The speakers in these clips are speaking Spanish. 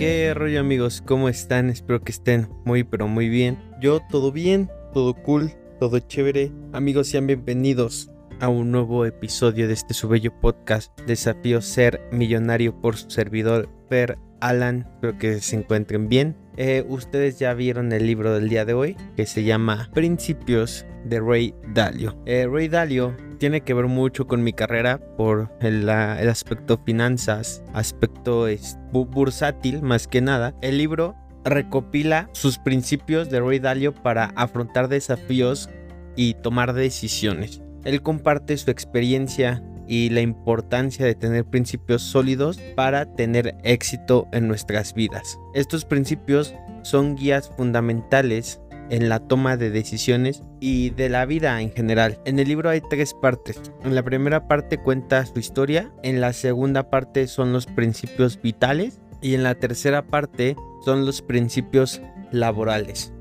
¿Qué rollo amigos? ¿Cómo están? Espero que estén muy pero muy bien. Yo todo bien, todo cool, todo chévere. Amigos, sean bienvenidos a un nuevo episodio de este su bello podcast Desafío Ser Millonario por su servidor Per Alan. Espero que se encuentren bien. Eh, ustedes ya vieron el libro del día de hoy que se llama Principios de Ray Dalio. Eh, Ray Dalio tiene que ver mucho con mi carrera por el, el aspecto finanzas, aspecto es, bursátil más que nada. El libro recopila sus principios de Ray Dalio para afrontar desafíos y tomar decisiones. Él comparte su experiencia y la importancia de tener principios sólidos para tener éxito en nuestras vidas. Estos principios son guías fundamentales en la toma de decisiones y de la vida en general. En el libro hay tres partes. En la primera parte cuenta su historia, en la segunda parte son los principios vitales y en la tercera parte son los principios laborales.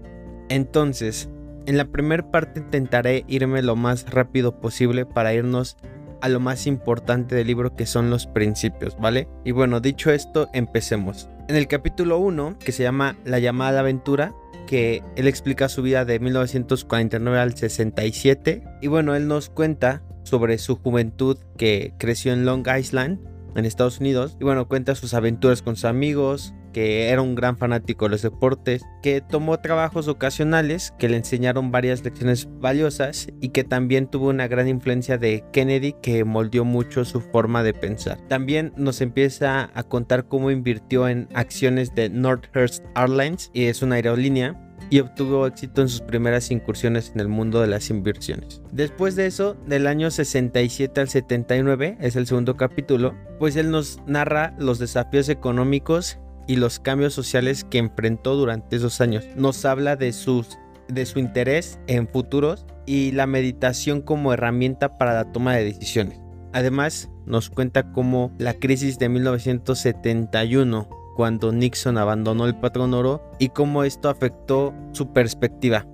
Entonces, en la primera parte intentaré irme lo más rápido posible para irnos a lo más importante del libro que son los principios, ¿vale? Y bueno, dicho esto, empecemos. En el capítulo 1, que se llama La llamada aventura, que él explica su vida de 1949 al 67. Y bueno, él nos cuenta sobre su juventud que creció en Long Island, en Estados Unidos. Y bueno, cuenta sus aventuras con sus amigos, que era un gran fanático de los deportes, que tomó trabajos ocasionales que le enseñaron varias lecciones valiosas y que también tuvo una gran influencia de Kennedy que moldeó mucho su forma de pensar. También nos empieza a contar cómo invirtió en acciones de Northwest Airlines y es una aerolínea y obtuvo éxito en sus primeras incursiones en el mundo de las inversiones. Después de eso, del año 67 al 79, es el segundo capítulo, pues él nos narra los desafíos económicos y los cambios sociales que enfrentó durante esos años. Nos habla de, sus, de su interés en futuros y la meditación como herramienta para la toma de decisiones. Además, nos cuenta cómo la crisis de 1971, cuando Nixon abandonó el patrón oro, y cómo esto afectó su perspectiva.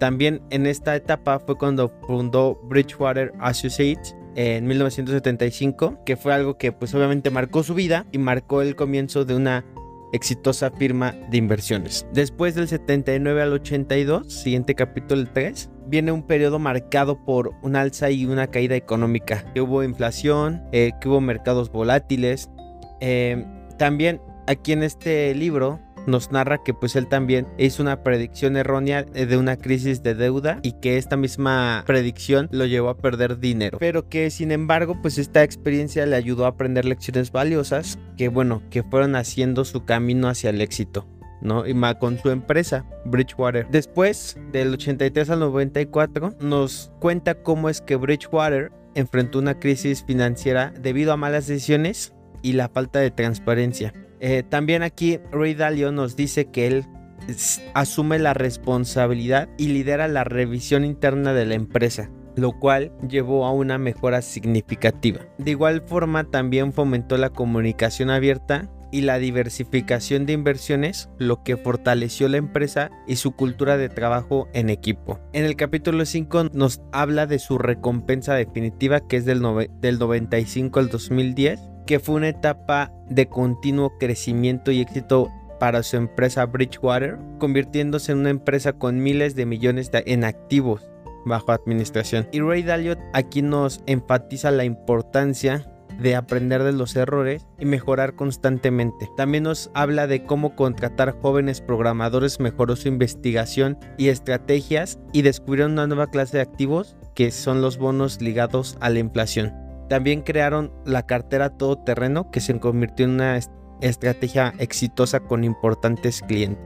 También en esta etapa fue cuando fundó Bridgewater Associates, en 1975, que fue algo que pues obviamente marcó su vida y marcó el comienzo de una exitosa firma de inversiones. Después del 79 al 82, siguiente capítulo 3, viene un periodo marcado por un alza y una caída económica, que hubo inflación, eh, que hubo mercados volátiles. Eh, también aquí en este libro nos narra que pues él también hizo una predicción errónea de una crisis de deuda y que esta misma predicción lo llevó a perder dinero. Pero que sin embargo pues esta experiencia le ayudó a aprender lecciones valiosas que bueno, que fueron haciendo su camino hacia el éxito. ¿no? Y con su empresa, Bridgewater. Después del 83 al 94, nos cuenta cómo es que Bridgewater enfrentó una crisis financiera debido a malas decisiones y la falta de transparencia. Eh, también aquí Ray Dalio nos dice que él asume la responsabilidad y lidera la revisión interna de la empresa lo cual llevó a una mejora significativa. De igual forma también fomentó la comunicación abierta y la diversificación de inversiones, lo que fortaleció la empresa y su cultura de trabajo en equipo. En el capítulo 5 nos habla de su recompensa definitiva que es del, del 95 al 2010 que fue una etapa de continuo crecimiento y éxito para su empresa Bridgewater, convirtiéndose en una empresa con miles de millones en activos bajo administración. Y Ray Dalio aquí nos enfatiza la importancia de aprender de los errores y mejorar constantemente. También nos habla de cómo contratar jóvenes programadores mejoró su investigación y estrategias y descubrieron una nueva clase de activos que son los bonos ligados a la inflación. También crearon la cartera todoterreno que se convirtió en una estrategia exitosa con importantes clientes.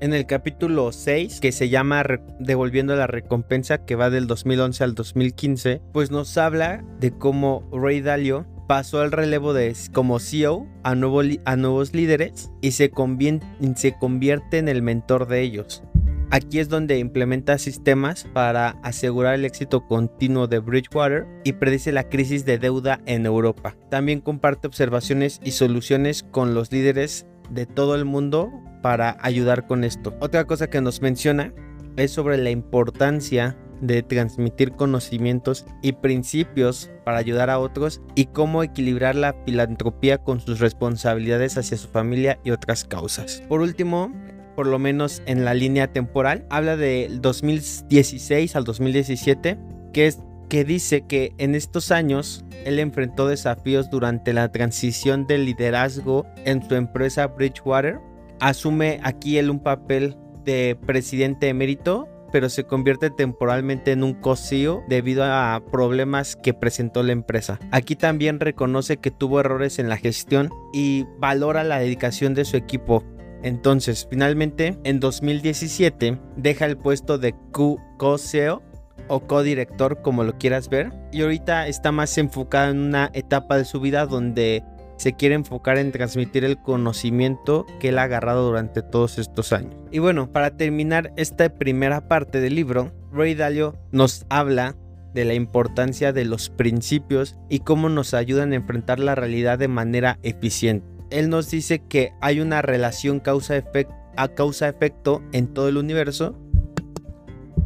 En el capítulo 6, que se llama Devolviendo la recompensa, que va del 2011 al 2015, pues nos habla de cómo Ray Dalio pasó el relevo de como CEO a nuevos líderes y se convierte en el mentor de ellos. Aquí es donde implementa sistemas para asegurar el éxito continuo de Bridgewater y predice la crisis de deuda en Europa. También comparte observaciones y soluciones con los líderes de todo el mundo para ayudar con esto. Otra cosa que nos menciona es sobre la importancia de transmitir conocimientos y principios para ayudar a otros y cómo equilibrar la filantropía con sus responsabilidades hacia su familia y otras causas. Por último, por lo menos en la línea temporal, habla del 2016 al 2017, que es que dice que en estos años él enfrentó desafíos durante la transición de liderazgo en su empresa Bridgewater. Asume aquí él un papel de presidente emérito, pero se convierte temporalmente en un cosío debido a problemas que presentó la empresa. Aquí también reconoce que tuvo errores en la gestión y valora la dedicación de su equipo. Entonces, finalmente, en 2017, deja el puesto de co-CEO o co-director, como lo quieras ver, y ahorita está más enfocado en una etapa de su vida donde se quiere enfocar en transmitir el conocimiento que él ha agarrado durante todos estos años. Y bueno, para terminar esta primera parte del libro, Ray Dalio nos habla de la importancia de los principios y cómo nos ayudan a enfrentar la realidad de manera eficiente. Él nos dice que hay una relación causa-efecto a causa-efecto en todo el universo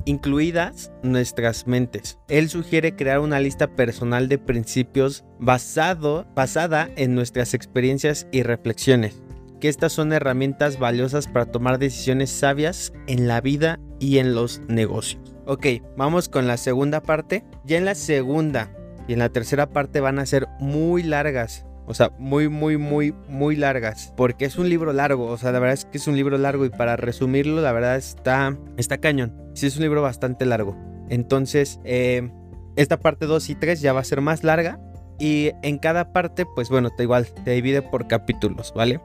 incluidas nuestras mentes. Él sugiere crear una lista personal de principios basado, basada en nuestras experiencias y reflexiones, que estas son herramientas valiosas para tomar decisiones sabias en la vida y en los negocios. Ok, vamos con la segunda parte. Ya en la segunda y en la tercera parte van a ser muy largas. O sea, muy, muy, muy, muy largas. Porque es un libro largo. O sea, la verdad es que es un libro largo. Y para resumirlo, la verdad está, está cañón. Sí, es un libro bastante largo. Entonces, eh, esta parte 2 y 3 ya va a ser más larga. Y en cada parte, pues bueno, te igual, te divide por capítulos, ¿vale?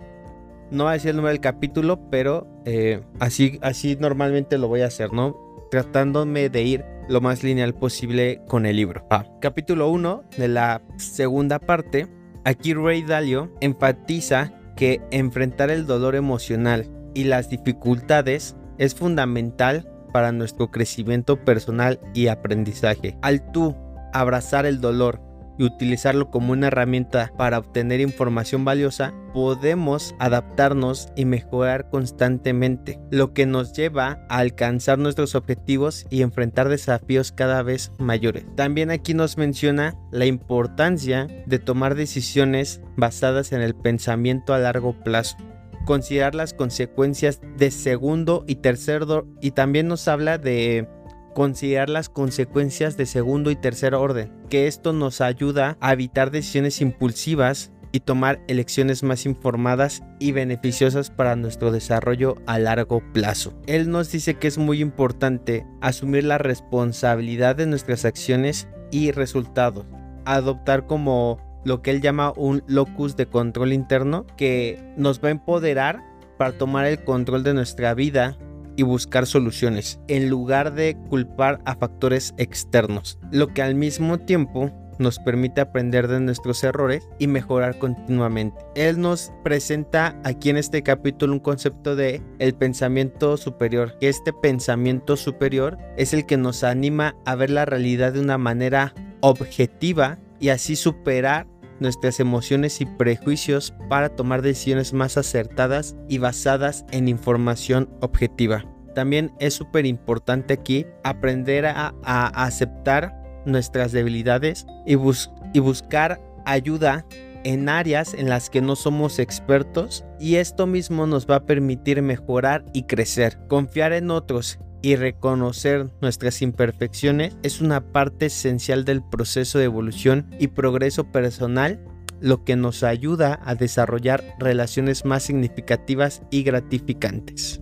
No voy a decir el número del capítulo, pero eh, así, así normalmente lo voy a hacer, ¿no? Tratándome de ir lo más lineal posible con el libro. Ah, capítulo 1 de la segunda parte Aquí Ray Dalio enfatiza que enfrentar el dolor emocional y las dificultades es fundamental para nuestro crecimiento personal y aprendizaje. Al tú abrazar el dolor y utilizarlo como una herramienta para obtener información valiosa, podemos adaptarnos y mejorar constantemente, lo que nos lleva a alcanzar nuestros objetivos y enfrentar desafíos cada vez mayores. También aquí nos menciona la importancia de tomar decisiones basadas en el pensamiento a largo plazo considerar las consecuencias de segundo y tercer y también nos habla de considerar las consecuencias de segundo y tercer orden, que esto nos ayuda a evitar decisiones impulsivas y tomar elecciones más informadas y beneficiosas para nuestro desarrollo a largo plazo. Él nos dice que es muy importante asumir la responsabilidad de nuestras acciones y resultados, adoptar como lo que él llama un locus de control interno que nos va a empoderar para tomar el control de nuestra vida y buscar soluciones, en lugar de culpar a factores externos, lo que al mismo tiempo nos permite aprender de nuestros errores y mejorar continuamente. Él nos presenta aquí en este capítulo un concepto de el pensamiento superior, este pensamiento superior es el que nos anima a ver la realidad de una manera objetiva y así superar nuestras emociones y prejuicios para tomar decisiones más acertadas y basadas en información objetiva. También es súper importante aquí aprender a, aceptar nuestras debilidades y, y buscar ayuda en áreas en las que no somos expertos y esto mismo nos va a permitir mejorar y crecer. Confiar en otros y reconocer nuestras imperfecciones es una parte esencial del proceso de evolución y progreso personal, lo que nos ayuda a desarrollar relaciones más significativas y gratificantes.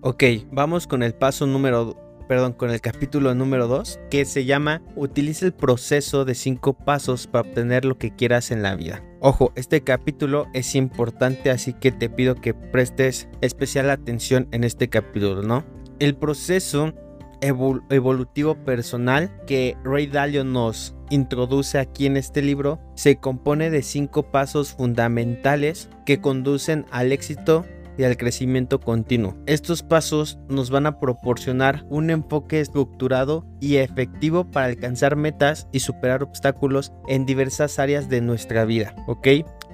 Ok, vamos con el paso número perdón, con el capítulo número 2, que se llama Utiliza el proceso de 5 pasos para obtener lo que quieras en la vida. Ojo, este capítulo es importante, así que te pido que prestes especial atención en este capítulo, ¿no? El proceso evolutivo personal que Ray Dalio nos introduce aquí en este libro se compone de cinco pasos fundamentales que conducen al éxito y al crecimiento continuo. Estos pasos nos van a proporcionar un enfoque estructurado y efectivo para alcanzar metas y superar obstáculos en diversas áreas de nuestra vida, ¿ok?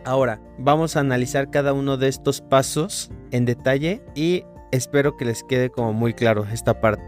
Ahora, vamos a analizar cada uno de estos pasos en detalle y espero que les quede como muy claro esta parte.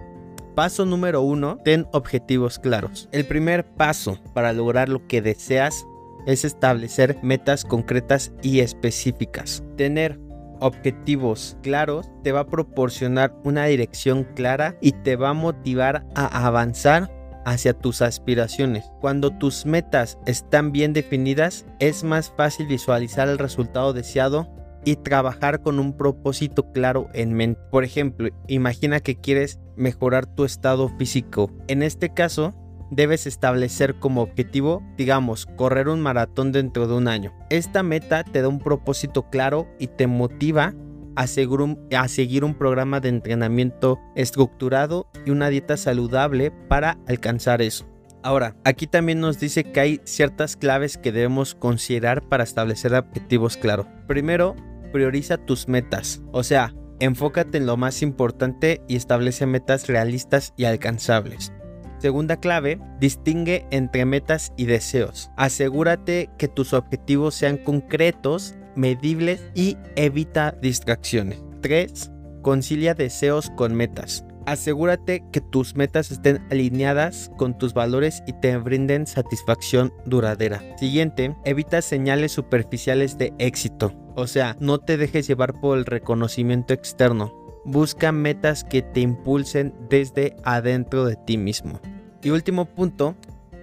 Paso número uno, ten objetivos claros. El primer paso para lograr lo que deseas es establecer metas concretas y específicas. Tener objetivos claros te va a proporcionar una dirección clara y te va a motivar a avanzar hacia tus aspiraciones. Cuando tus metas están bien definidas, es más fácil visualizar el resultado deseado y trabajar con un propósito claro en mente. Por ejemplo, imagina que quieres mejorar tu estado físico. En este caso, debes establecer como objetivo, digamos, correr un maratón dentro de un año. Esta meta te da un propósito claro y te motiva a seguir, un, programa de entrenamiento estructurado y una dieta saludable para alcanzar eso. Ahora, aquí también nos dice que hay ciertas claves que debemos considerar para establecer objetivos claros. Primero, prioriza tus metas, o sea, enfócate en lo más importante y establece metas realistas y alcanzables. Segunda clave, distingue entre metas y deseos. Asegúrate que tus objetivos sean concretos medibles y evita distracciones. 3. Concilia deseos con metas. Asegúrate que tus metas estén alineadas con tus valores y te brinden satisfacción duradera. Siguiente, evita señales superficiales de éxito. O sea, no te dejes llevar por el reconocimiento externo. Busca metas que te impulsen desde adentro de ti mismo. Y último punto,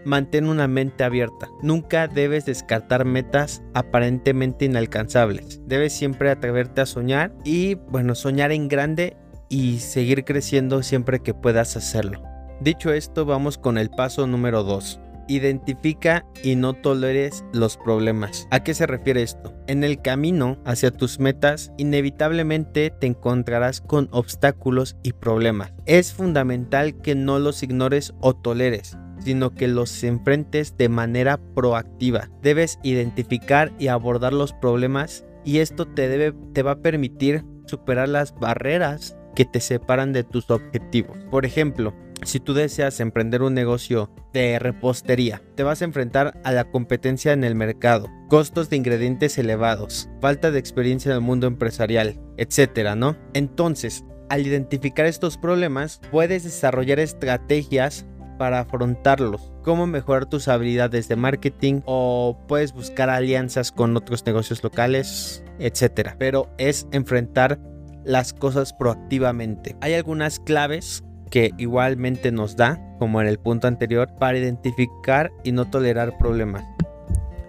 mantén una mente abierta. Nunca debes descartar metas aparentemente inalcanzables. Debes siempre atreverte a soñar y, bueno, soñar en grande y seguir creciendo siempre que puedas hacerlo. Dicho esto, vamos con el paso número 2. Identifica y no toleres los problemas. ¿A qué se refiere esto? En el camino hacia tus metas, inevitablemente te encontrarás con obstáculos y problemas. Es fundamental que no los ignores o toleres sino que los enfrentes de manera proactiva. Debes identificar y abordar los problemas y esto te, debe, te va a permitir superar las barreras que te separan de tus objetivos. Por ejemplo, si tú deseas emprender un negocio de repostería, te vas a enfrentar a la competencia en el mercado, costos de ingredientes elevados, falta de experiencia en el mundo empresarial, etcétera, ¿no? Entonces, al identificar estos problemas, puedes desarrollar estrategias para afrontarlos, cómo mejorar tus habilidades de marketing o puedes buscar alianzas con otros negocios locales, etc. Pero es enfrentar las cosas proactivamente. Hay algunas claves que igualmente nos da, como en el punto anterior, para identificar y no tolerar problemas.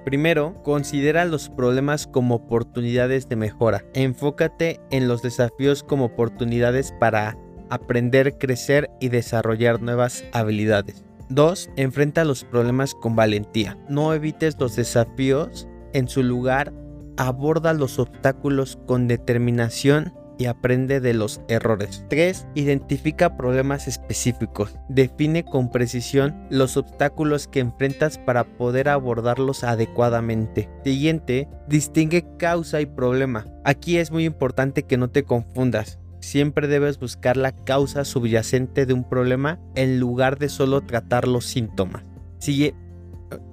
Primero, considera los problemas como oportunidades de mejora. Enfócate en los desafíos como oportunidades para aprender, crecer y desarrollar nuevas habilidades. 2. Enfrenta los problemas con valentía. No evites los desafíos, en su lugar aborda los obstáculos con determinación y aprende de los errores. 3. Identifica problemas específicos. Define con precisión los obstáculos que enfrentas para poder abordarlos adecuadamente. Siguiente, distingue causa y problema. Aquí es muy importante que no te confundas siempre debes buscar la causa subyacente de un problema en lugar de solo tratar los síntomas. Sigue.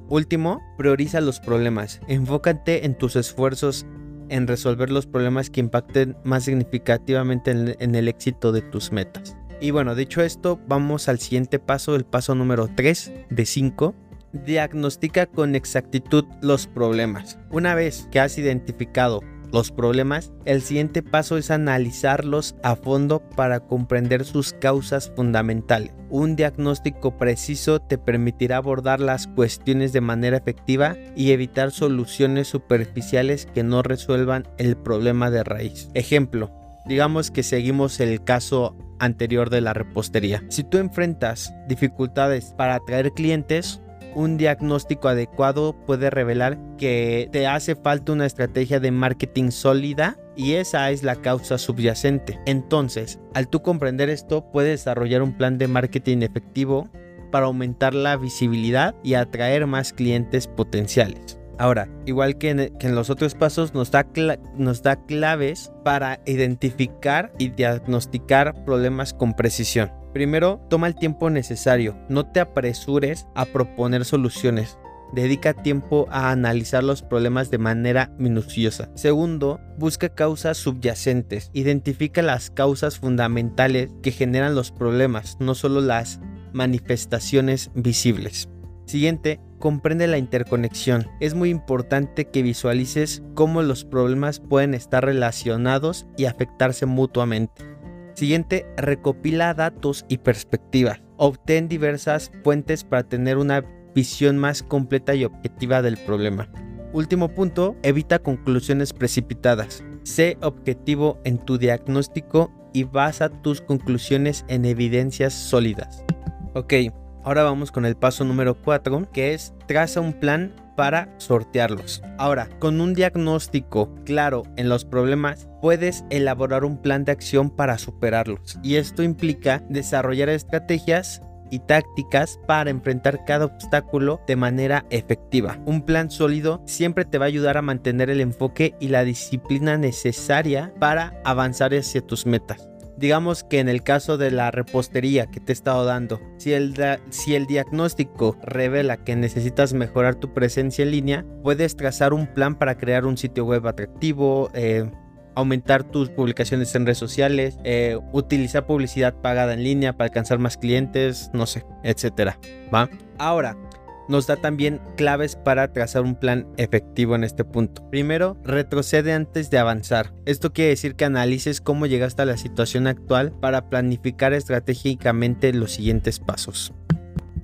Último, prioriza los problemas. Enfócate en tus esfuerzos en resolver los problemas que impacten más significativamente en, el éxito de tus metas. Y bueno, dicho esto, vamos al siguiente paso, el paso número 3 de 5. Diagnostica con exactitud los problemas. Una vez que has identificado los problemas, el siguiente paso es analizarlos a fondo para comprender sus causas fundamentales. Un diagnóstico preciso te permitirá abordar las cuestiones de manera efectiva y evitar soluciones superficiales que no resuelvan el problema de raíz. Ejemplo, digamos que seguimos el caso anterior de la repostería. Si tú enfrentas dificultades para atraer clientes, un diagnóstico adecuado puede revelar que te hace falta una estrategia de marketing sólida y esa es la causa subyacente. Entonces, al tú comprender esto, puedes desarrollar un plan de marketing efectivo para aumentar la visibilidad y atraer más clientes potenciales. Ahora, igual que en, los otros pasos, nos da, nos da claves para identificar y diagnosticar problemas con precisión. Primero, toma el tiempo necesario, no te apresures a proponer soluciones. dedica tiempo a analizar los problemas de manera minuciosa. Segundo, busca causas subyacentes. Identifica las causas fundamentales que generan los problemas, no solo las manifestaciones visibles. Siguiente, comprende la interconexión. Es muy importante que visualices cómo los problemas pueden estar relacionados y afectarse mutuamente. Siguiente, recopila datos y perspectivas. Obtén diversas fuentes para tener una visión más completa y objetiva del problema. Último punto, evita conclusiones precipitadas. Sé objetivo en tu diagnóstico y basa tus conclusiones en evidencias sólidas. Ok, ahora vamos con el paso número 4, que es traza un plan para sortearlos. Ahora, con un diagnóstico claro en los problemas, puedes elaborar un plan de acción para superarlos. Y esto implica desarrollar estrategias y tácticas para enfrentar cada obstáculo de manera efectiva. Un plan sólido siempre te va a ayudar a mantener el enfoque y la disciplina necesaria para avanzar hacia tus metas. Digamos que en el caso de la repostería que te he estado dando, si el, si el diagnóstico revela que necesitas mejorar tu presencia en línea, puedes trazar un plan para crear un sitio web atractivo, eh, aumentar tus publicaciones en redes sociales, eh, utilizar publicidad pagada en línea para alcanzar más clientes, no sé, etcétera. ¿Va? Ahora, nos da también claves para trazar un plan efectivo en este punto. Primero, retrocede antes de avanzar. Esto quiere decir que analices cómo llegaste a la situación actual para planificar estratégicamente los siguientes pasos.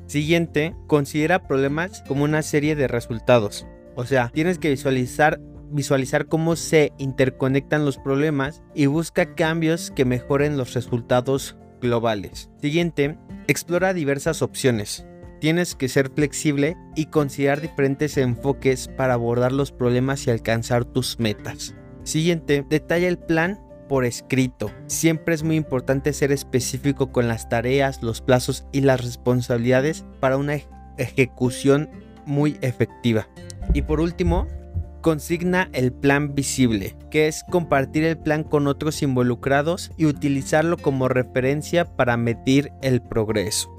Siguiente, considera problemas como una serie de resultados. O sea, tienes que visualizar visualizar cómo se interconectan los problemas y busca cambios que mejoren los resultados globales. Siguiente, explora diversas opciones. Tienes que ser flexible y considerar diferentes enfoques para abordar los problemas y alcanzar tus metas. Siguiente, detalla el plan por escrito. Siempre es muy importante ser específico con las tareas, los plazos y las responsabilidades para una ejecución muy efectiva. Y por último, Consigna el plan visible, que es compartir el plan con otros involucrados y utilizarlo como referencia para medir el progreso.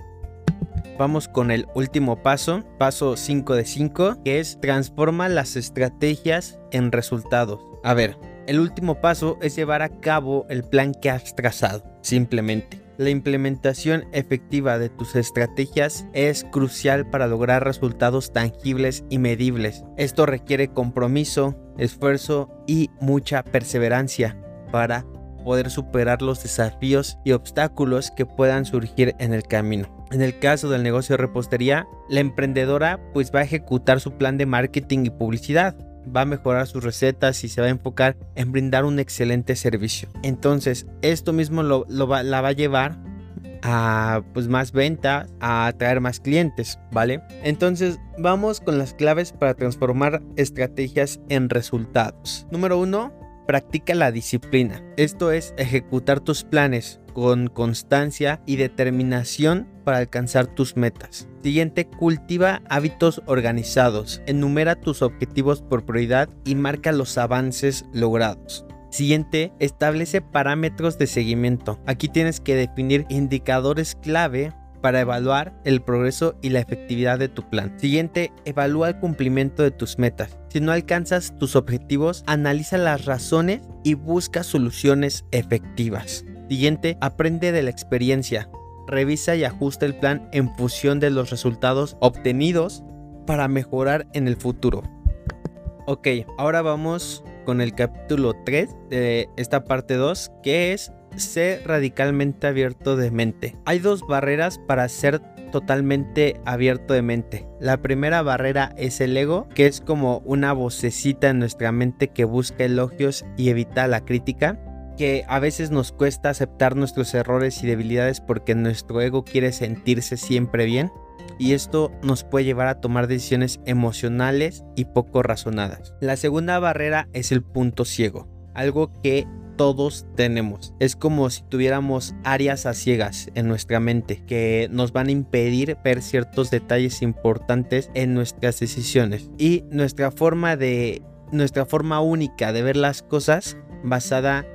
Vamos con el último paso, paso 5 de 5, que es transforma las estrategias en resultados. A ver, el último paso es llevar a cabo el plan que has trazado, simplemente. La implementación efectiva de tus estrategias es crucial para lograr resultados tangibles y medibles. Esto requiere compromiso, esfuerzo y mucha perseverancia para poder superar los desafíos y obstáculos que puedan surgir en el camino. En el caso del negocio de repostería, la emprendedora pues va a ejecutar su plan de marketing y publicidad va a mejorar sus recetas y se va a enfocar en brindar un excelente servicio. Entonces, esto mismo lo, la va a llevar a pues más ventas, a atraer más clientes, ¿vale? Entonces, vamos con las claves para transformar estrategias en resultados. Número uno, practica la disciplina. Esto es ejecutar tus planes con constancia y determinación para alcanzar tus metas. Siguiente, cultiva hábitos organizados. Enumera tus objetivos por prioridad y marca los avances logrados. Siguiente, establece parámetros de seguimiento. Aquí tienes que definir indicadores clave para evaluar el progreso y la efectividad de tu plan. Siguiente, evalúa el cumplimiento de tus metas. Si no alcanzas tus objetivos, analiza las razones y busca soluciones efectivas. Siguiente, aprende de la experiencia. Revisa y ajusta el plan en función de los resultados obtenidos para mejorar en el futuro. Ok, ahora vamos con el capítulo 3 de esta parte 2, que es ser radicalmente abierto de mente. Hay dos barreras para ser totalmente abierto de mente. La primera barrera es el ego, que es como una vocecita en nuestra mente que busca elogios y evita la crítica que a veces nos cuesta aceptar nuestros errores y debilidades porque nuestro ego quiere sentirse siempre bien y esto nos puede llevar a tomar decisiones emocionales y poco razonadas. La segunda barrera es el punto ciego, algo que todos tenemos. Es como si tuviéramos áreas a ciegas en nuestra mente que nos van a impedir ver ciertos detalles importantes en nuestras decisiones y nuestra forma de nuestra forma única de ver las cosas basada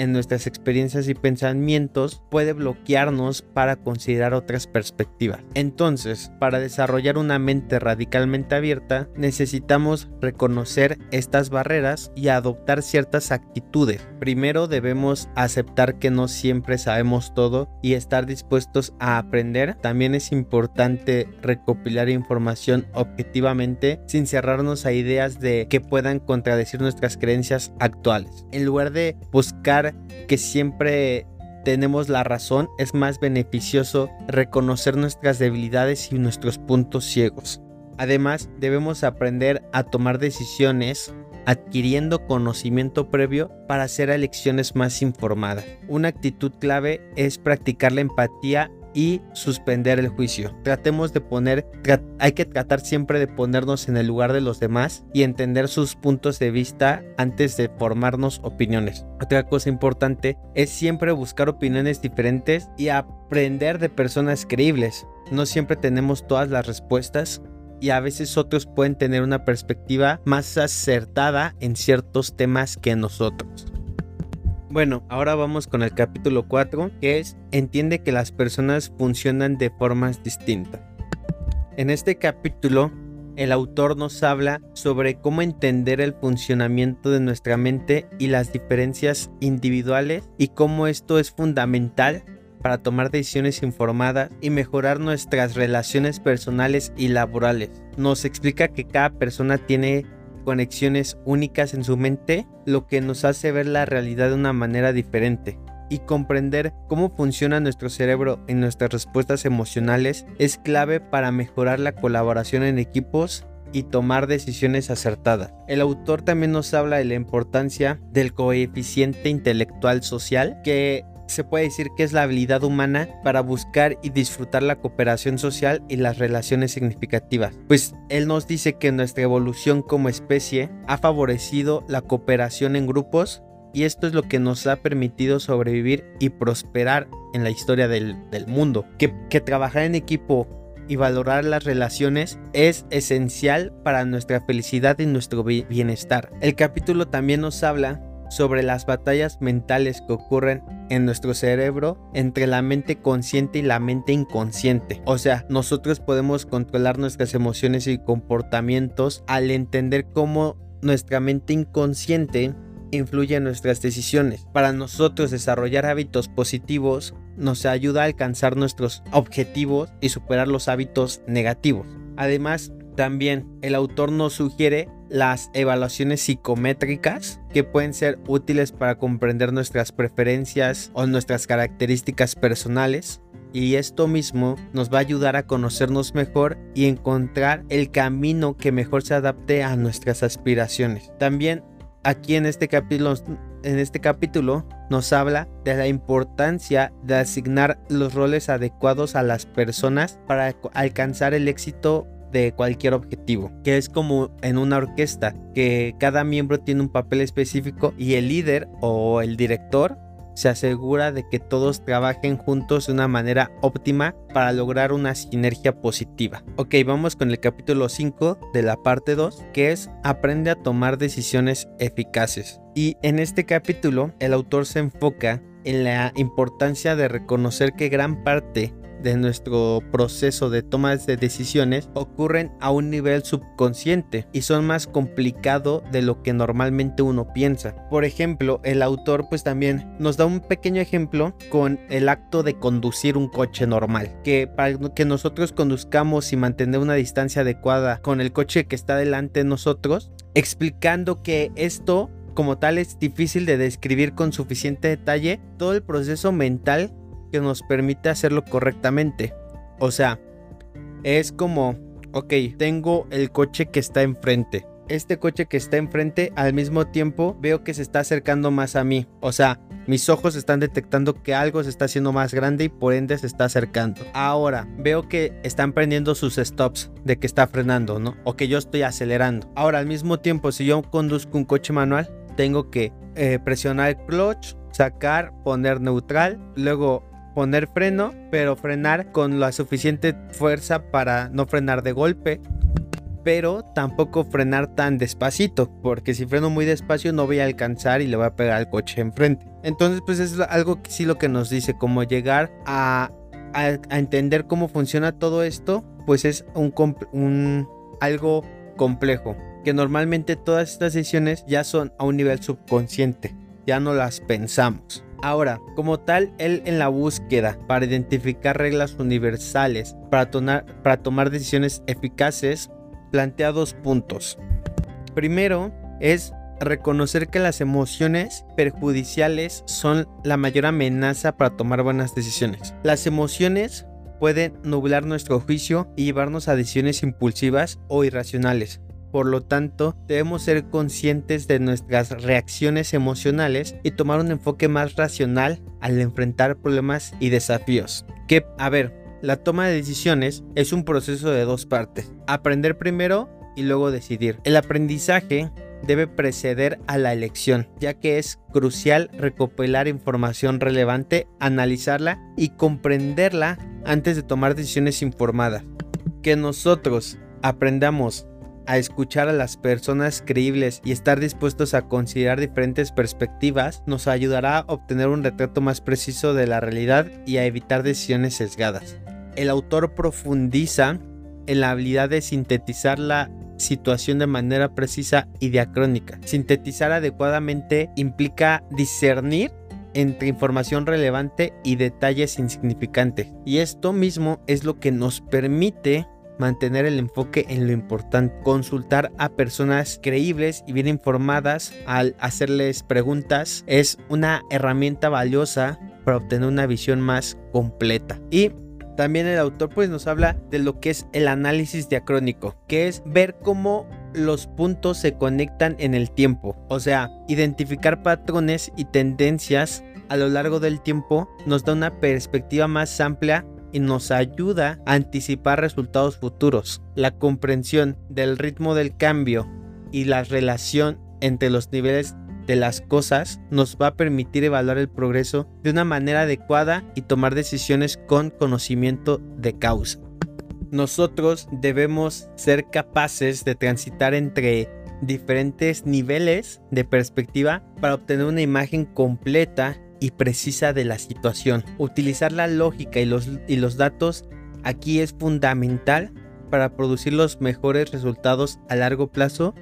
en nuestras experiencias y pensamientos puede bloquearnos para considerar otras perspectivas. Entonces, para desarrollar una mente radicalmente abierta, necesitamos reconocer estas barreras y adoptar ciertas actitudes. Primero debemos aceptar que no siempre sabemos todo y estar dispuestos a aprender. También es importante recopilar información objetivamente sin cerrarnos a ideas de que puedan contradecir nuestras creencias actuales. En lugar de buscar que siempre tenemos la razón, es más beneficioso reconocer nuestras debilidades y nuestros puntos ciegos. Además, debemos aprender a tomar decisiones adquiriendo conocimiento previo para hacer elecciones más informadas. Una actitud clave es practicar la empatía y suspender el juicio. Tratemos de poner, hay que tratar siempre de ponernos en el lugar de los demás y entender sus puntos de vista antes de formarnos opiniones. Otra cosa importante es siempre buscar opiniones diferentes y aprender de personas creíbles. No siempre tenemos todas las respuestas y a veces otros pueden tener una perspectiva más acertada en ciertos temas que nosotros. Bueno, ahora vamos con el capítulo 4, que es Entiende que las personas funcionan de formas distintas. En este capítulo, el autor nos habla sobre cómo entender el funcionamiento de nuestra mente y las diferencias individuales y cómo esto es fundamental para tomar decisiones informadas y mejorar nuestras relaciones personales y laborales. Nos explica que cada persona tiene conexiones únicas en su mente, lo que nos hace ver la realidad de una manera diferente. Y comprender cómo funciona nuestro cerebro en nuestras respuestas emocionales es clave para mejorar la colaboración en equipos y tomar decisiones acertadas. El autor también nos habla de la importancia del coeficiente intelectual social, que se puede decir que es la habilidad humana para buscar y disfrutar la cooperación social y las relaciones significativas. Pues él nos dice que nuestra evolución como especie ha favorecido la cooperación en grupos y esto es lo que nos ha permitido sobrevivir y prosperar en la historia del, mundo. Que, que trabajar en equipo y valorar las relaciones es esencial para nuestra felicidad y nuestro bienestar. El capítulo también nos habla sobre las batallas mentales que ocurren en nuestro cerebro entre la mente consciente y la mente inconsciente. O sea, nosotros podemos controlar nuestras emociones y comportamientos al entender cómo nuestra mente inconsciente influye en nuestras decisiones. Para nosotros desarrollar hábitos positivos nos ayuda a alcanzar nuestros objetivos y superar los hábitos negativos. Además, también el autor nos sugiere las evaluaciones psicométricas que pueden ser útiles para comprender nuestras preferencias o nuestras características personales. Y esto mismo nos va a ayudar a conocernos mejor y encontrar el camino que mejor se adapte a nuestras aspiraciones. También aquí en este capítulo, en este capítulo nos habla de la importancia de asignar los roles adecuados a las personas para alcanzar el éxito de cualquier objetivo, que es como en una orquesta, que cada miembro tiene un papel específico y el líder o el director se asegura de que todos trabajen juntos de una manera óptima para lograr una sinergia positiva. Ok, vamos con el capítulo 5 de la parte 2, que es Aprende a tomar decisiones eficaces. Y en este capítulo el autor se enfoca en la importancia de reconocer que gran parte de nuestro proceso de toma de decisiones ocurren a un nivel subconsciente y son más complicado de lo que normalmente uno piensa. Por ejemplo, el autor pues también nos da un pequeño ejemplo con el acto de conducir un coche normal, que para que nosotros conduzcamos y mantener una distancia adecuada con el coche que está delante de nosotros, explicando que esto como tal es difícil de describir con suficiente detalle todo el proceso mental que nos permite hacerlo correctamente. O sea, es como, ok, tengo el coche que está enfrente. Este coche que está enfrente al mismo tiempo veo que se está acercando más a mí. O sea, mis ojos están detectando que algo se está haciendo más grande y por ende se está acercando. Ahora, veo que están prendiendo sus stops de que está frenando, ¿no? O que yo estoy acelerando. Ahora, al mismo tiempo, si yo conduzco un coche manual, tengo que eh, presionar clutch, sacar, poner neutral, luego poner freno, pero frenar con la suficiente fuerza para no frenar de golpe. pero tampoco frenar tan despacito, porque si freno muy despacio no voy a alcanzar y le voy a pegar al coche enfrente. Entonces, pues es algo que sí lo que nos dice, como llegar a, entender cómo funciona todo esto, pues es un, un algo complejo, que normalmente todas estas decisiones ya son a un nivel subconsciente, ya no las pensamos. Ahora, como tal, él en la búsqueda para identificar reglas universales para, tomar decisiones eficaces, plantea dos puntos. Primero es reconocer que las emociones perjudiciales son la mayor amenaza para tomar buenas decisiones. Las emociones pueden nublar nuestro juicio y llevarnos a decisiones impulsivas o irracionales. Por lo tanto, debemos ser conscientes de nuestras reacciones emocionales y tomar un enfoque más racional al enfrentar problemas y desafíos. Que, a ver, la toma de decisiones es un proceso de dos partes. Aprender primero y luego decidir. El aprendizaje debe preceder a la elección, ya que es crucial recopilar información relevante, analizarla y comprenderla antes de tomar decisiones informadas. Que nosotros aprendamos a escuchar a las personas creíbles y estar dispuestos a considerar diferentes perspectivas nos ayudará a obtener un retrato más preciso de la realidad y a evitar decisiones sesgadas. El autor profundiza en la habilidad de sintetizar la situación de manera precisa y diacrónica. Sintetizar adecuadamente implica discernir entre información relevante y detalles insignificantes. Y esto mismo es lo que nos permite mantener el enfoque en lo importante, consultar a personas creíbles y bien informadas al hacerles preguntas es una herramienta valiosa para obtener una visión más completa. Y también el autor pues nos habla de lo que es el análisis diacrónico, que es ver cómo los puntos se conectan en el tiempo, o sea, identificar patrones y tendencias a lo largo del tiempo nos da una perspectiva más amplia y nos ayuda a anticipar resultados futuros. La comprensión del ritmo del cambio y la relación entre los niveles de las cosas nos va a permitir evaluar el progreso de una manera adecuada y tomar decisiones con conocimiento de causa. Nosotros debemos ser capaces de transitar entre diferentes niveles de perspectiva para obtener una imagen completa y precisa de la situación. Utilizar la lógica y los, y los datos aquí es fundamental para producir los mejores resultados a largo plazo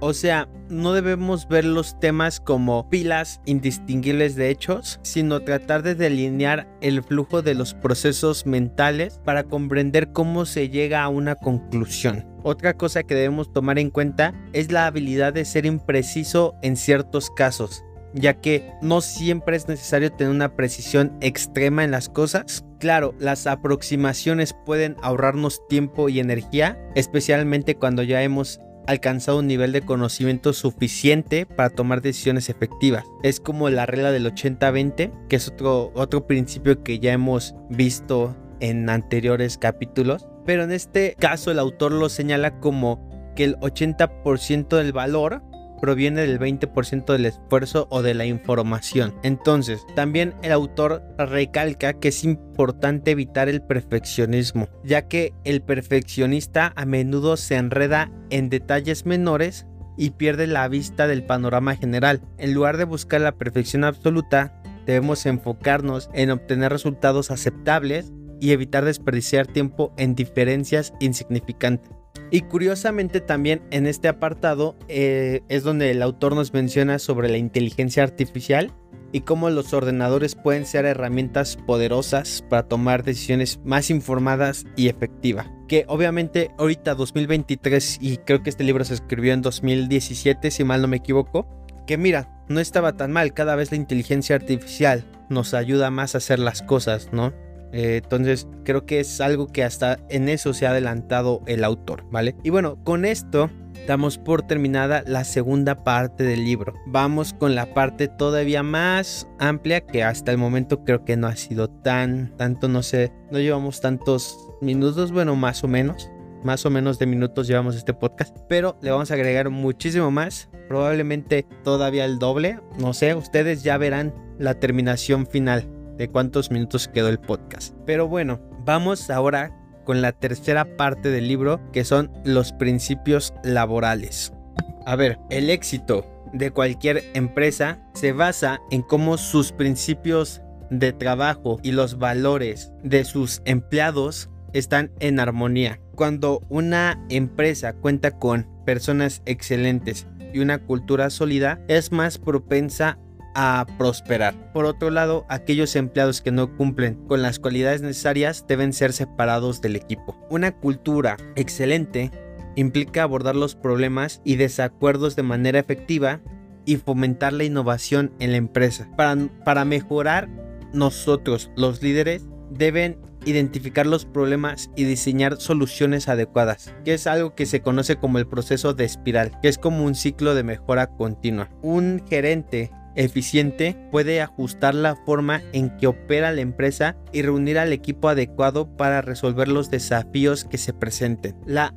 o sea, no debemos ver los temas como pilas indistinguibles de hechos, sino tratar de delinear el flujo de los procesos mentales para comprender cómo se llega a una conclusión. Otra cosa que debemos tomar en cuenta es la habilidad de ser impreciso en ciertos casos, ya que no siempre es necesario tener una precisión extrema en las cosas. Claro, las aproximaciones pueden ahorrarnos tiempo y energía, especialmente cuando ya hemos alcanzado un nivel de conocimiento suficiente para tomar decisiones efectivas. Es como la regla del 80-20, que es otro, otro principio que ya hemos visto en anteriores capítulos. Pero en este caso el autor lo señala como que el 80% del valor proviene del 20% del esfuerzo o de la información. Entonces, también el autor recalca que es importante evitar el perfeccionismo, ya que el perfeccionista a menudo se enreda en detalles menores y pierde la vista del panorama general. En lugar de buscar la perfección absoluta, debemos enfocarnos en obtener resultados aceptables y evitar desperdiciar tiempo en diferencias insignificantes. Y curiosamente también en este apartado eh, es donde el autor nos menciona sobre la inteligencia artificial y cómo los ordenadores pueden ser herramientas poderosas para tomar decisiones más informadas y efectivas. Que obviamente ahorita 2023 y creo que este libro se escribió en 2017 si mal no me equivoco, que mira, no estaba tan mal, cada vez la inteligencia artificial nos ayuda más a hacer las cosas, ¿no? Eh, entonces creo que es algo que hasta en eso se ha adelantado el autor, ¿vale? Y bueno, con esto damos por terminada la segunda parte del libro. Vamos con la parte todavía más amplia que hasta el momento creo que no ha sido tan, tanto, no sé, no llevamos tantos minutos, bueno, más o menos. Más o menos de minutos llevamos este podcast, pero le vamos a agregar muchísimo más, probablemente todavía el doble, no sé, ustedes ya verán la terminación final de cuántos minutos quedó el podcast. Pero bueno, vamos ahora con la tercera parte del libro, que son los principios laborales. A ver, el éxito de cualquier empresa se basa en cómo sus principios de trabajo y los valores de sus empleados están en armonía. Cuando una empresa cuenta con personas excelentes y una cultura sólida, es más propensa a prosperar. Por otro lado, aquellos empleados que no cumplen con las cualidades necesarias deben ser separados del equipo. Una cultura excelente implica abordar los problemas y desacuerdos de manera efectiva y fomentar la innovación en la empresa. Para, para mejorar, nosotros, los líderes, deben identificar los problemas y diseñar soluciones adecuadas, que es algo que se conoce como el proceso de espiral, que es como un ciclo de mejora continua. Un gerente eficiente puede ajustar la forma en que opera la empresa y reunir al equipo adecuado para resolver los desafíos que se presenten. La,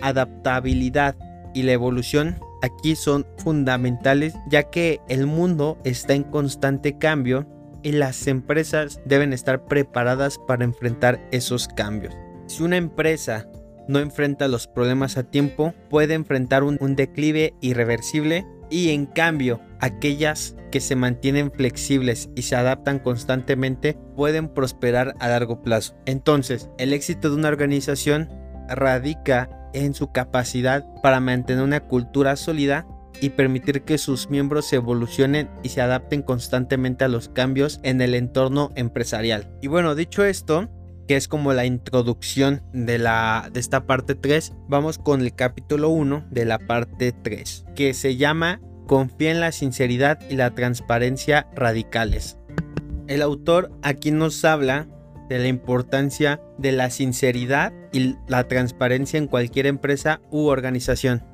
adaptabilidad y la evolución aquí son fundamentales ya que el mundo está en constante cambio y las empresas deben estar preparadas para enfrentar esos cambios. Si una empresa no enfrenta los problemas a tiempo, puede enfrentar un declive irreversible y en cambio aquellas que se mantienen flexibles y se adaptan constantemente pueden prosperar a largo plazo. Entonces, el éxito de una organización radica en su capacidad para mantener una cultura sólida y permitir que sus miembros evolucionen y se adapten constantemente a los cambios en el entorno empresarial. Y bueno, dicho esto, que es como la introducción de, la, de esta parte 3, vamos con el capítulo 1 de la parte 3, que se llama Confía en la sinceridad y la transparencia radicales. El autor aquí nos habla de la importancia de la sinceridad y la transparencia en cualquier empresa u organización.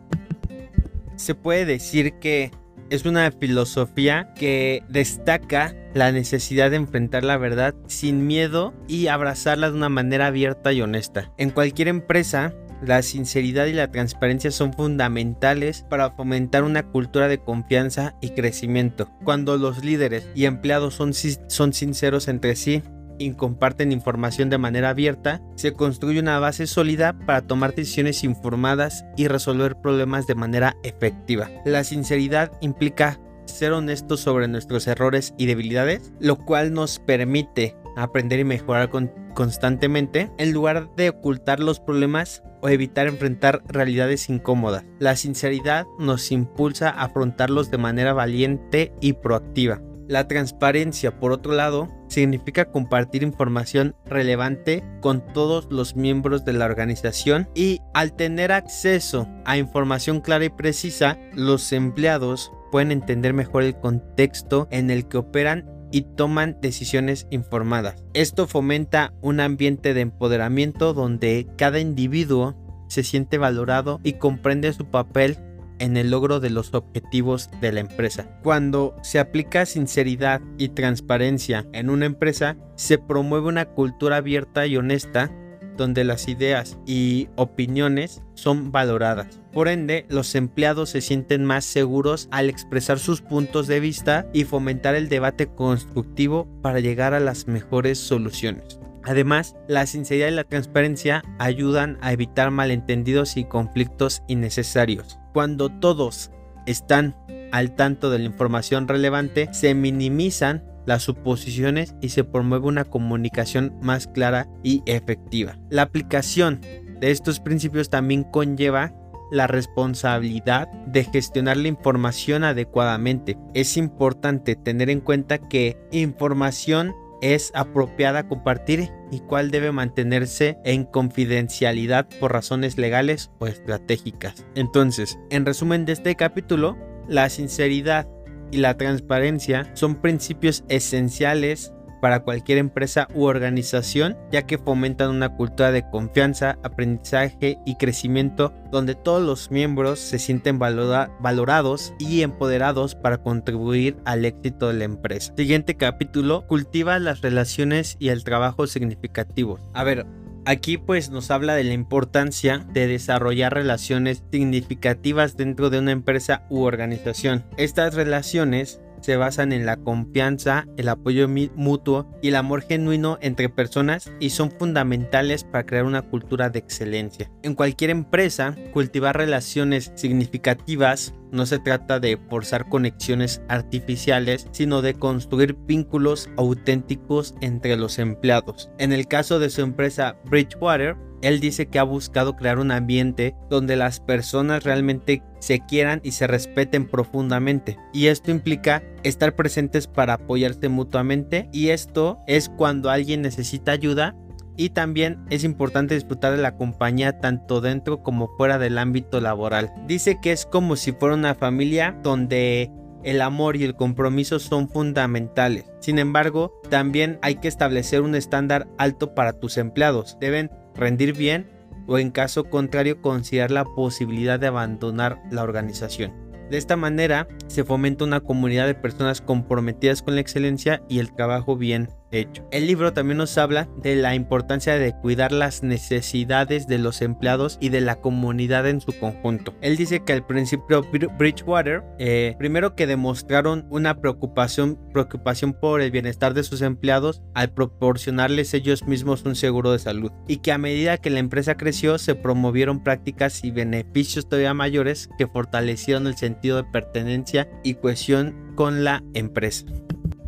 Se puede decir que es una filosofía que destaca la necesidad de enfrentar la verdad sin miedo y abrazarla de una manera abierta y honesta. En cualquier empresa, la sinceridad y la transparencia son fundamentales para fomentar una cultura de confianza y crecimiento. Cuando los líderes y empleados son, sinceros entre sí, y comparten información de manera abierta, se construye una base sólida para tomar decisiones informadas y resolver problemas de manera efectiva. La sinceridad implica ser honestos sobre nuestros errores y debilidades, lo cual nos permite aprender y mejorar constantemente en lugar de ocultar los problemas o evitar enfrentar realidades incómodas. La sinceridad nos impulsa a afrontarlos de manera valiente y proactiva. La transparencia, por otro lado, significa compartir información relevante con todos los miembros de la organización y al tener acceso a información clara y precisa, los empleados pueden entender mejor el contexto en el que operan y toman decisiones informadas. Esto fomenta un ambiente de empoderamiento donde cada individuo se siente valorado y comprende su papel en el logro de los objetivos de la empresa. Cuando se aplica sinceridad y transparencia en una empresa, se promueve una cultura abierta y honesta donde las ideas y opiniones son valoradas. Por ende, los empleados se sienten más seguros al expresar sus puntos de vista y fomentar el debate constructivo para llegar a las mejores soluciones. Además, la sinceridad y la transparencia ayudan a evitar malentendidos y conflictos innecesarios. Cuando todos están al tanto de la información relevante, se minimizan las suposiciones y se promueve una comunicación más clara y efectiva. La aplicación de estos principios también conlleva la responsabilidad de gestionar la información adecuadamente. Es importante tener en cuenta que información es apropiada compartir y cuál debe mantenerse en confidencialidad por razones legales o estratégicas. Entonces, en resumen de este capítulo, la sinceridad y la transparencia son principios esenciales para cualquier empresa u organización, ya que fomentan una cultura de confianza, aprendizaje y crecimiento donde todos los miembros se sienten valorados y empoderados para contribuir al éxito de la empresa. Siguiente capítulo, cultiva las relaciones y el trabajo significativos. A ver, Aquí pues nos habla de la importancia de desarrollar relaciones significativas dentro de una empresa u organización. Estas relaciones se basan en la confianza, el apoyo mutuo y el amor genuino entre personas y son fundamentales para crear una cultura de excelencia. En cualquier empresa, cultivar relaciones significativas no se trata de forzar conexiones artificiales, sino de construir vínculos auténticos entre los empleados. En el caso de su empresa Bridgewater, él dice que ha buscado crear un ambiente donde las personas realmente se quieran y se respeten profundamente. Y esto implica estar presentes para apoyarse mutuamente. Y esto es cuando alguien necesita ayuda. Y también es importante disfrutar de la compañía tanto dentro como fuera del ámbito laboral. Dice que es como si fuera una familia donde el amor y el compromiso son fundamentales. Sin embargo, también hay que establecer un estándar alto para tus empleados. Deben rendir bien o en caso contrario considerar la posibilidad de abandonar la organización. De esta manera se fomenta una comunidad de personas comprometidas con la excelencia y el trabajo bien hecho. El libro también nos habla de la importancia de cuidar las necesidades de los empleados y de la comunidad en su conjunto. Él dice que al principio Bridgewater, eh, primero que demostraron una preocupación, preocupación por el bienestar de sus empleados al proporcionarles ellos mismos un seguro de salud y que a medida que la empresa creció se promovieron prácticas y beneficios todavía mayores que fortalecieron el sentido de pertenencia y cohesión con la empresa.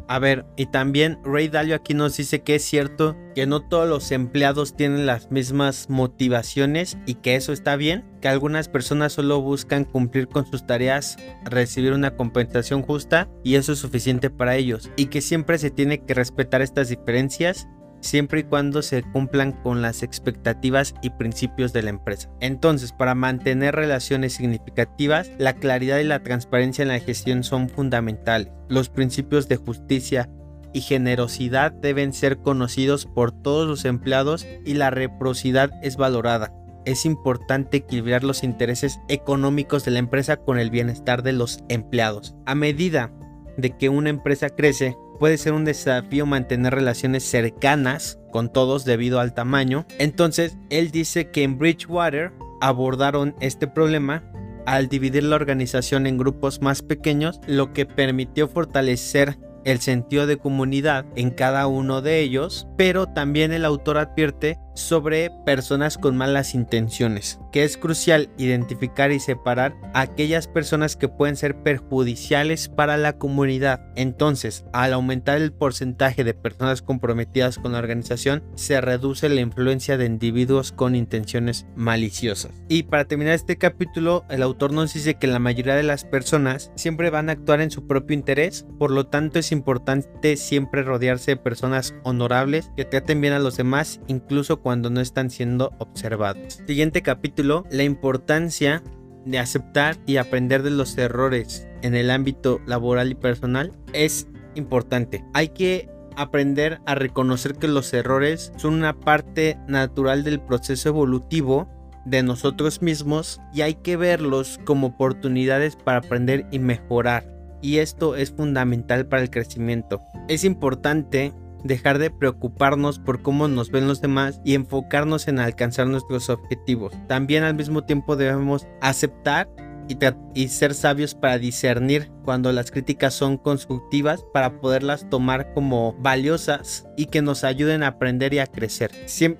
A ver, y también Ray Dalio aquí nos dice que es cierto que no todos los empleados tienen las mismas motivaciones y que eso está bien, que algunas personas solo buscan cumplir con sus tareas, recibir una compensación justa y eso es suficiente para ellos, y que siempre se tiene que respetar estas diferencias siempre y cuando se cumplan con las expectativas y principios de la empresa. Entonces, para mantener relaciones significativas, la claridad y la transparencia en la gestión son fundamentales. Los principios de justicia y generosidad deben ser conocidos por todos los empleados y la reciprocidad es valorada. Es importante equilibrar los intereses económicos de la empresa con el bienestar de los empleados. A medida de que una empresa crece, puede ser un desafío mantener relaciones cercanas con todos debido al tamaño. Entonces, él dice que en Bridgewater abordaron este problema al dividir la organización en grupos más pequeños, lo que permitió fortalecer el sentido de comunidad en cada uno de ellos, pero también el autor advierte sobre personas con malas intenciones, que es crucial identificar y separar a aquellas personas que pueden ser perjudiciales para la comunidad. Entonces, al aumentar el porcentaje de personas comprometidas con la organización, se reduce la influencia de individuos con intenciones maliciosas. Y para terminar este capítulo, el autor nos dice que la mayoría de las personas siempre van a actuar en su propio interés, por lo tanto es importante siempre rodearse de personas honorables que traten bien a los demás, incluso cuando no están siendo observados. Siguiente capítulo, la importancia de aceptar y aprender de los errores en el ámbito laboral y personal es importante. Hay que aprender a reconocer que los errores son una parte natural del proceso evolutivo de nosotros mismos y hay que verlos como oportunidades para aprender y mejorar. Y esto es fundamental para el crecimiento. Es importante dejar de preocuparnos por cómo nos ven los demás y enfocarnos en alcanzar nuestros objetivos. También al mismo tiempo debemos aceptar y, ser sabios para discernir cuando las críticas son constructivas para poderlas tomar como valiosas y que nos ayuden a aprender y a crecer.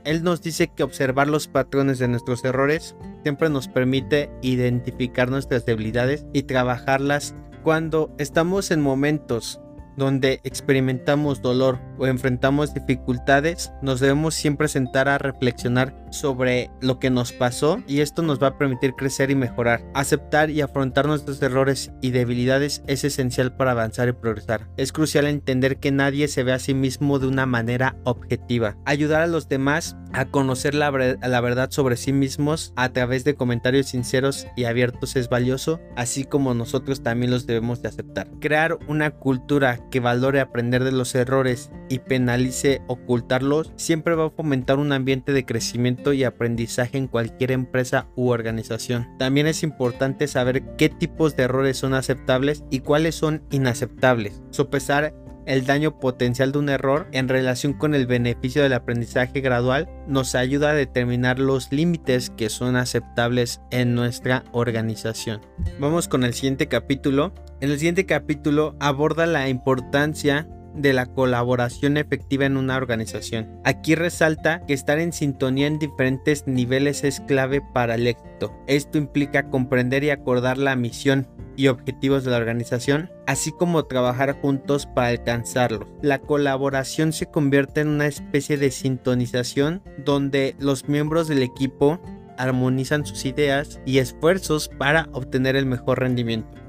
él nos dice que observar los patrones de nuestros errores siempre nos permite identificar nuestras debilidades y trabajarlas cuando estamos en momentos donde experimentamos dolor o enfrentamos dificultades, nos debemos siempre sentar a reflexionar sobre lo que nos pasó y esto nos va a permitir crecer y mejorar. Aceptar y afrontar nuestros errores y debilidades es esencial para avanzar y progresar. Es crucial entender que nadie se ve a sí mismo de una manera objetiva. Ayudar a los demás a conocer la, verdad sobre sí mismos a través de comentarios sinceros y abiertos es valioso, así como nosotros también los debemos de aceptar. Crear una cultura que valore aprender de los errores y penalice ocultarlos siempre va a fomentar un ambiente de crecimiento y aprendizaje en cualquier empresa u organización. También es importante saber qué tipos de errores son aceptables y cuáles son inaceptables. Sopesar el daño potencial de un error en relación con el beneficio del aprendizaje gradual nos ayuda a determinar los límites que son aceptables en nuestra organización. Vamos con el siguiente capítulo. En el siguiente capítulo aborda la importancia de la colaboración efectiva en una organización. Aquí resalta que estar en sintonía en diferentes niveles es clave para el éxito. Esto implica comprender y acordar la misión y objetivos de la organización, así como trabajar juntos para alcanzarlos. La colaboración se convierte en una especie de sintonización donde los miembros del equipo armonizan sus ideas y esfuerzos para obtener el mejor rendimiento.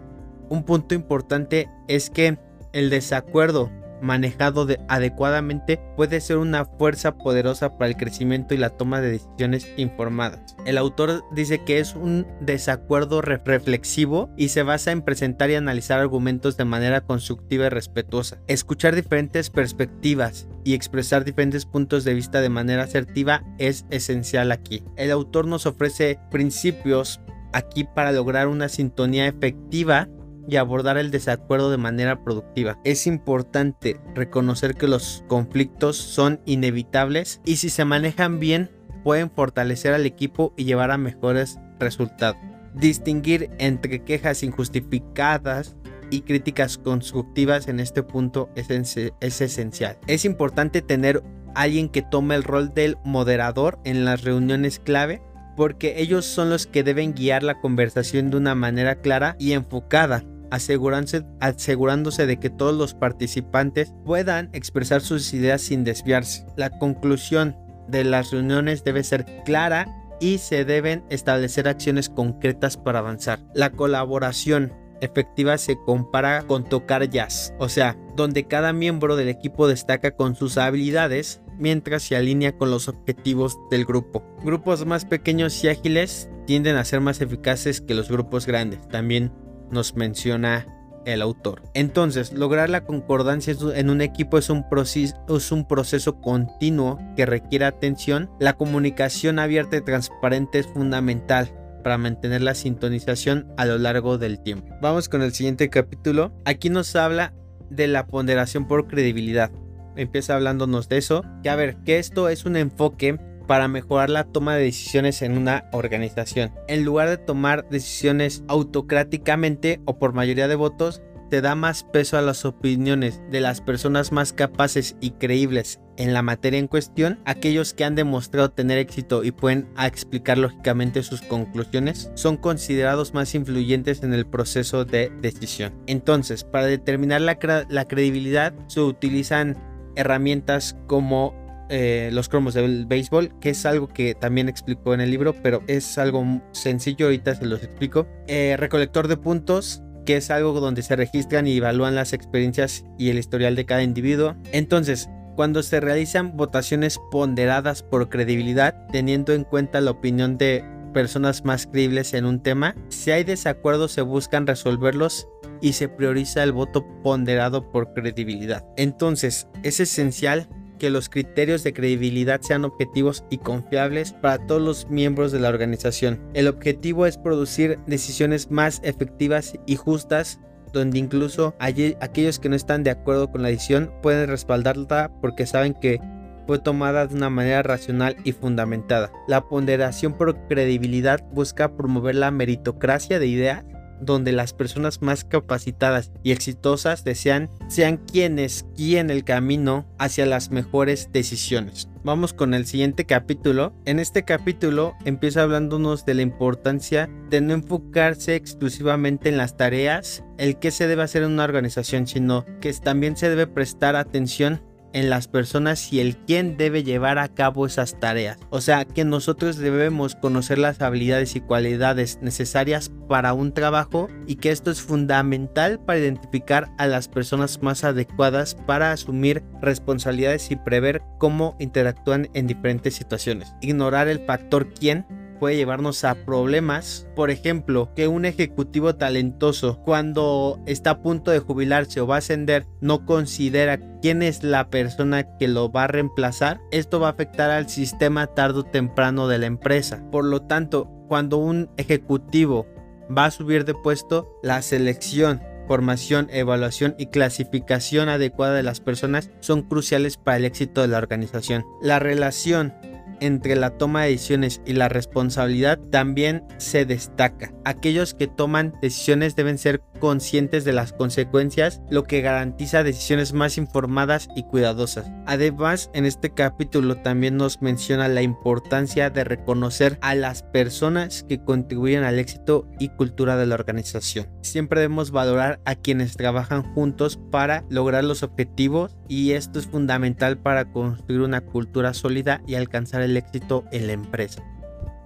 Un punto importante es que el desacuerdo manejado adecuadamente puede ser una fuerza poderosa para el crecimiento y la toma de decisiones informadas. El autor dice que es un desacuerdo reflexivo y se basa en presentar y analizar argumentos de manera constructiva y respetuosa. Escuchar diferentes perspectivas y expresar diferentes puntos de vista de manera asertiva es esencial aquí. El autor nos ofrece principios aquí para lograr una sintonía efectiva y abordar el desacuerdo de manera productiva. Es importante reconocer que los conflictos son inevitables y si se manejan bien pueden fortalecer al equipo y llevar a mejores resultados. Distinguir entre quejas injustificadas y críticas constructivas en este punto es, es esencial. Es importante tener alguien que tome el rol del moderador en las reuniones clave porque ellos son los que deben guiar la conversación de una manera clara y enfocada asegurándose de que todos los participantes puedan expresar sus ideas sin desviarse. La conclusión de las reuniones debe ser clara y se deben establecer acciones concretas para avanzar. La colaboración efectiva se compara con tocar jazz, o sea, donde cada miembro del equipo destaca con sus habilidades mientras se alinea con los objetivos del grupo. Grupos más pequeños y ágiles tienden a ser más eficaces que los grupos grandes. También nos menciona el autor. Entonces, lograr la concordancia en un equipo es un, proceso, continuo que requiere atención. La comunicación abierta y transparente es fundamental para mantener la sintonización a lo largo del tiempo. Vamos con el siguiente capítulo. Aquí nos habla de la ponderación por credibilidad. Empieza hablándonos de eso. Que a ver, que esto es un enfoque para mejorar la toma de decisiones en una organización. En lugar de tomar decisiones autocráticamente o por mayoría de votos, te da más peso a las opiniones de las personas más capaces y creíbles en la materia en cuestión, aquellos que han demostrado tener éxito y pueden explicar lógicamente sus conclusiones, son considerados más influyentes en el proceso de decisión. Entonces, para determinar la, la credibilidad se utilizan herramientas como eh, los cromos del béisbol, que es algo que también explicó en el libro, pero es algo sencillo, ahorita se los explico. Eh, recolector de puntos, que es algo donde se registran y evalúan las experiencias y el historial de cada individuo. Entonces, cuando se realizan votaciones ponderadas por credibilidad, teniendo en cuenta la opinión de personas más creíbles en un tema, si hay desacuerdos se buscan resolverlos y se prioriza el voto ponderado por credibilidad. Entonces, es esencial que los criterios de credibilidad sean objetivos y confiables para todos los miembros de la organización. El objetivo es producir decisiones más efectivas y justas donde incluso aquellos que no están de acuerdo con la decisión pueden respaldarla porque saben que fue tomada de una manera racional y fundamentada. La ponderación por credibilidad busca promover la meritocracia de ideas donde las personas más capacitadas y exitosas desean sean quienes guíen el camino hacia las mejores decisiones. Vamos con el siguiente capítulo. En este capítulo empieza hablándonos de la importancia de no enfocarse exclusivamente en las tareas, el que se debe hacer en una organización, sino que también se debe prestar atención en las personas y el quién debe llevar a cabo esas tareas. O sea que nosotros debemos conocer las habilidades y cualidades necesarias para un trabajo y que esto es fundamental para identificar a las personas más adecuadas para asumir responsabilidades y prever cómo interactúan en diferentes situaciones. Ignorar el factor quién puede llevarnos a problemas. Por ejemplo, que un ejecutivo talentoso cuando está a punto de jubilarse o va a ascender no considera quién es la persona que lo va a reemplazar, esto va a afectar al sistema tarde o temprano de la empresa. Por lo tanto, cuando un ejecutivo va a subir de puesto, la selección formación, evaluación y clasificación adecuada de las personas son cruciales para el éxito de la organización. La relación entre la toma de decisiones y la responsabilidad también se destaca. Aquellos que toman decisiones deben ser conscientes de las consecuencias, lo que garantiza decisiones más informadas y cuidadosas. Además, en este capítulo también nos menciona la importancia de reconocer a las personas que contribuyen al éxito y cultura de la organización. Siempre debemos valorar a quienes trabajan juntos para lograr los objetivos y esto es fundamental para construir una cultura sólida y alcanzar el éxito en la empresa.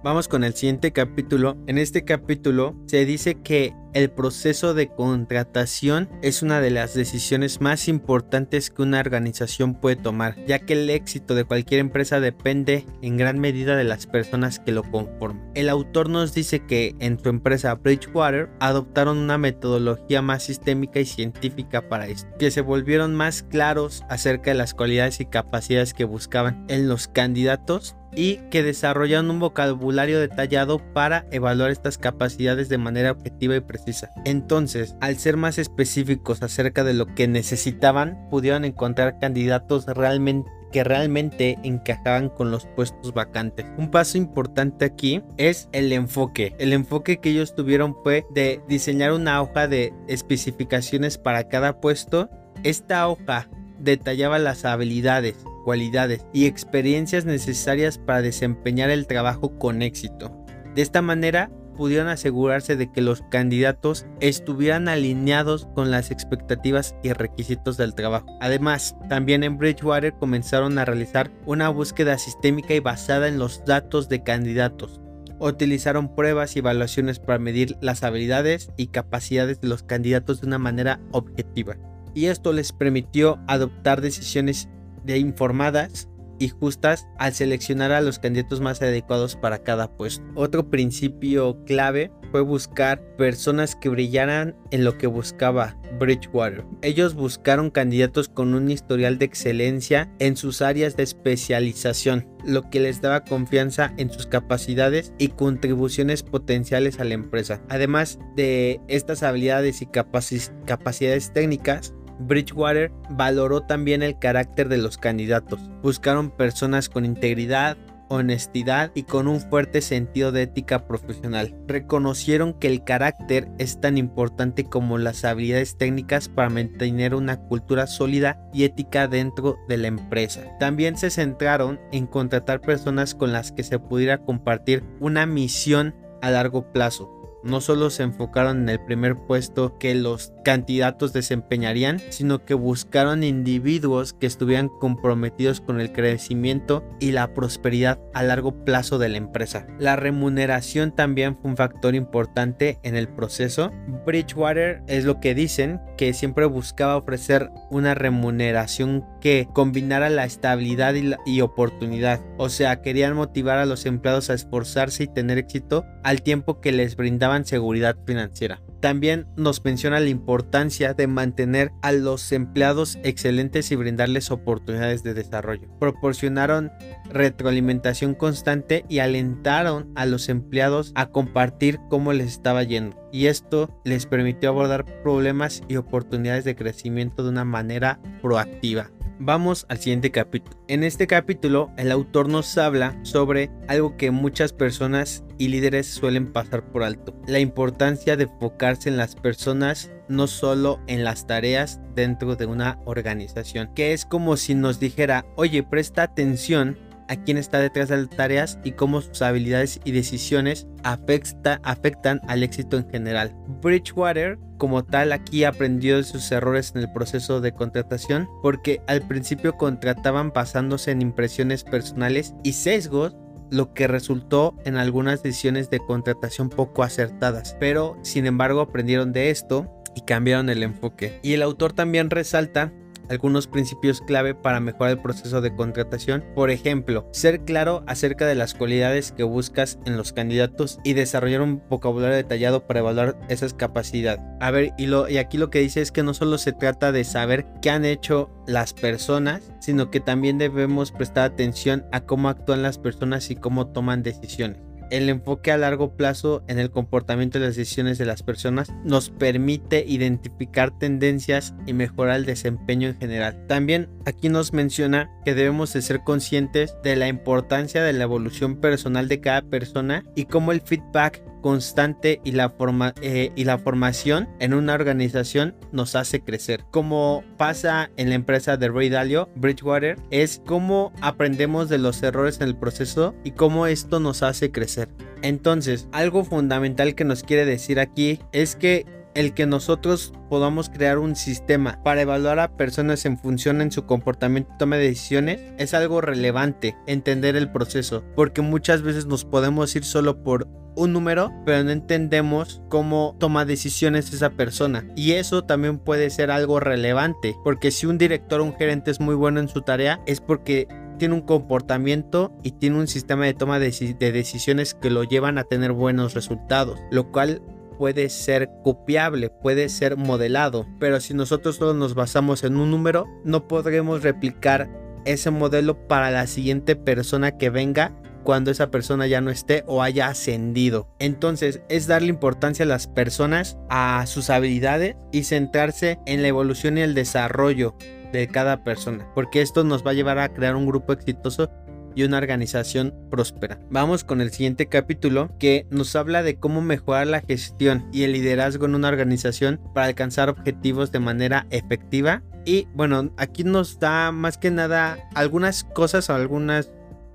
Vamos con el siguiente capítulo. En este capítulo se dice que el proceso de contratación es una de las decisiones más importantes que una organización puede tomar, ya que el éxito de cualquier empresa depende en gran medida de las personas que lo conforman. El autor nos dice que en su empresa Bridgewater adoptaron una metodología más sistémica y científica para esto, que se volvieron más claros acerca de las cualidades y capacidades que buscaban en los candidatos y que desarrollan un vocabulario detallado para evaluar estas capacidades de manera objetiva y precisa. Entonces, al ser más específicos acerca de lo que necesitaban, pudieron encontrar candidatos realmente que realmente encajaban con los puestos vacantes. Un paso importante aquí es el enfoque. El enfoque que ellos tuvieron fue de diseñar una hoja de especificaciones para cada puesto. Esta hoja detallaba las habilidades, cualidades y experiencias necesarias para desempeñar el trabajo con éxito. De esta manera, pudieron asegurarse de que los candidatos estuvieran alineados con las expectativas y requisitos del trabajo. Además, también en Bridgewater comenzaron a realizar una búsqueda sistémica y basada en los datos de candidatos. Utilizaron pruebas y evaluaciones para medir las habilidades y capacidades de los candidatos de una manera objetiva. Y esto les permitió adoptar decisiones de informadas y justas al seleccionar a los candidatos más adecuados para cada puesto. Otro principio clave fue buscar personas que brillaran en lo que buscaba Bridgewater. Ellos buscaron candidatos con un historial de excelencia en sus áreas de especialización, lo que les daba confianza en sus capacidades y contribuciones potenciales a la empresa. Además de estas habilidades y capacidades técnicas, Bridgewater valoró también el carácter de los candidatos. Buscaron personas con integridad, honestidad y con un fuerte sentido de ética profesional. Reconocieron que el carácter es tan importante como las habilidades técnicas para mantener una cultura sólida y ética dentro de la empresa. También se centraron en contratar personas con las que se pudiera compartir una misión a largo plazo no solo se enfocaron en el primer puesto que los candidatos desempeñarían, sino que buscaron individuos que estuvieran comprometidos con el crecimiento y la prosperidad a largo plazo de la empresa. La remuneración también fue un factor importante en el proceso. Bridgewater es lo que dicen, que siempre buscaba ofrecer una remuneración que combinara la estabilidad y, oportunidad. O sea, querían motivar a los empleados a esforzarse y tener éxito al tiempo que les seguridad financiera. También nos menciona la importancia de mantener a los empleados excelentes y brindarles oportunidades de desarrollo. Proporcionaron retroalimentación constante y alentaron a los empleados a compartir cómo les estaba yendo. Y esto les permitió abordar problemas y oportunidades de crecimiento de una manera proactiva. Vamos al siguiente capítulo. En este capítulo el autor nos habla sobre algo que muchas personas y líderes suelen pasar por alto. La importancia de enfocarse en las personas, no solo en las tareas dentro de una organización. Que es como si nos dijera, oye, presta atención a quién está detrás de las tareas y cómo sus habilidades y decisiones afectan al éxito en general. Bridgewater, como tal, aquí aprendió de sus errores en el proceso de contratación porque al principio contrataban basándose en impresiones personales y sesgos lo que resultó en algunas decisiones de contratación poco acertadas, pero sin embargo aprendieron de esto y cambiaron el enfoque. Y el autor también resalta algunos principios clave para mejorar el proceso de contratación. Por ejemplo, ser claro acerca de las cualidades que buscas en los candidatos y desarrollar un vocabulario detallado para evaluar esas capacidades. A ver, y, lo, y aquí lo que dice es que no solo se trata de saber qué han hecho las personas, sino que también debemos prestar atención a cómo actúan las personas y cómo toman decisiones. El enfoque a largo plazo en el comportamiento y las decisiones de las personas nos permite identificar tendencias y mejorar el desempeño en general. También aquí nos menciona que debemos de ser conscientes de la importancia de la evolución personal de cada persona y cómo el feedback constante y la, forma, eh, y la formación en una organización nos hace crecer. Como pasa en la empresa de Ray Dalio, Bridgewater, es cómo aprendemos de los errores en el proceso y cómo esto nos hace crecer. Entonces, algo fundamental que nos quiere decir aquí es que el que nosotros podamos crear un sistema para evaluar a personas en función en su comportamiento y toma de decisiones es algo relevante entender el proceso porque muchas veces nos podemos ir solo por un número, pero no entendemos cómo toma decisiones esa persona. Y eso también puede ser algo relevante, porque si un director o un gerente es muy bueno en su tarea, es porque tiene un comportamiento y tiene un sistema de toma de, decisiones que lo llevan a tener buenos resultados, lo cual puede ser copiable, puede ser modelado, pero si nosotros solo nos basamos en un número, no podremos replicar ese modelo para la siguiente persona que venga cuando esa persona ya no esté o haya ascendido. Entonces es darle importancia a las personas, a sus habilidades y centrarse en la evolución y el desarrollo de cada persona, porque esto nos va a llevar a crear un grupo exitoso y una organización próspera. Vamos con el siguiente capítulo que nos habla de cómo mejorar la gestión y el liderazgo en una organización para alcanzar objetivos de manera efectiva. Y bueno, aquí nos da más que nada algunas cosas o algunas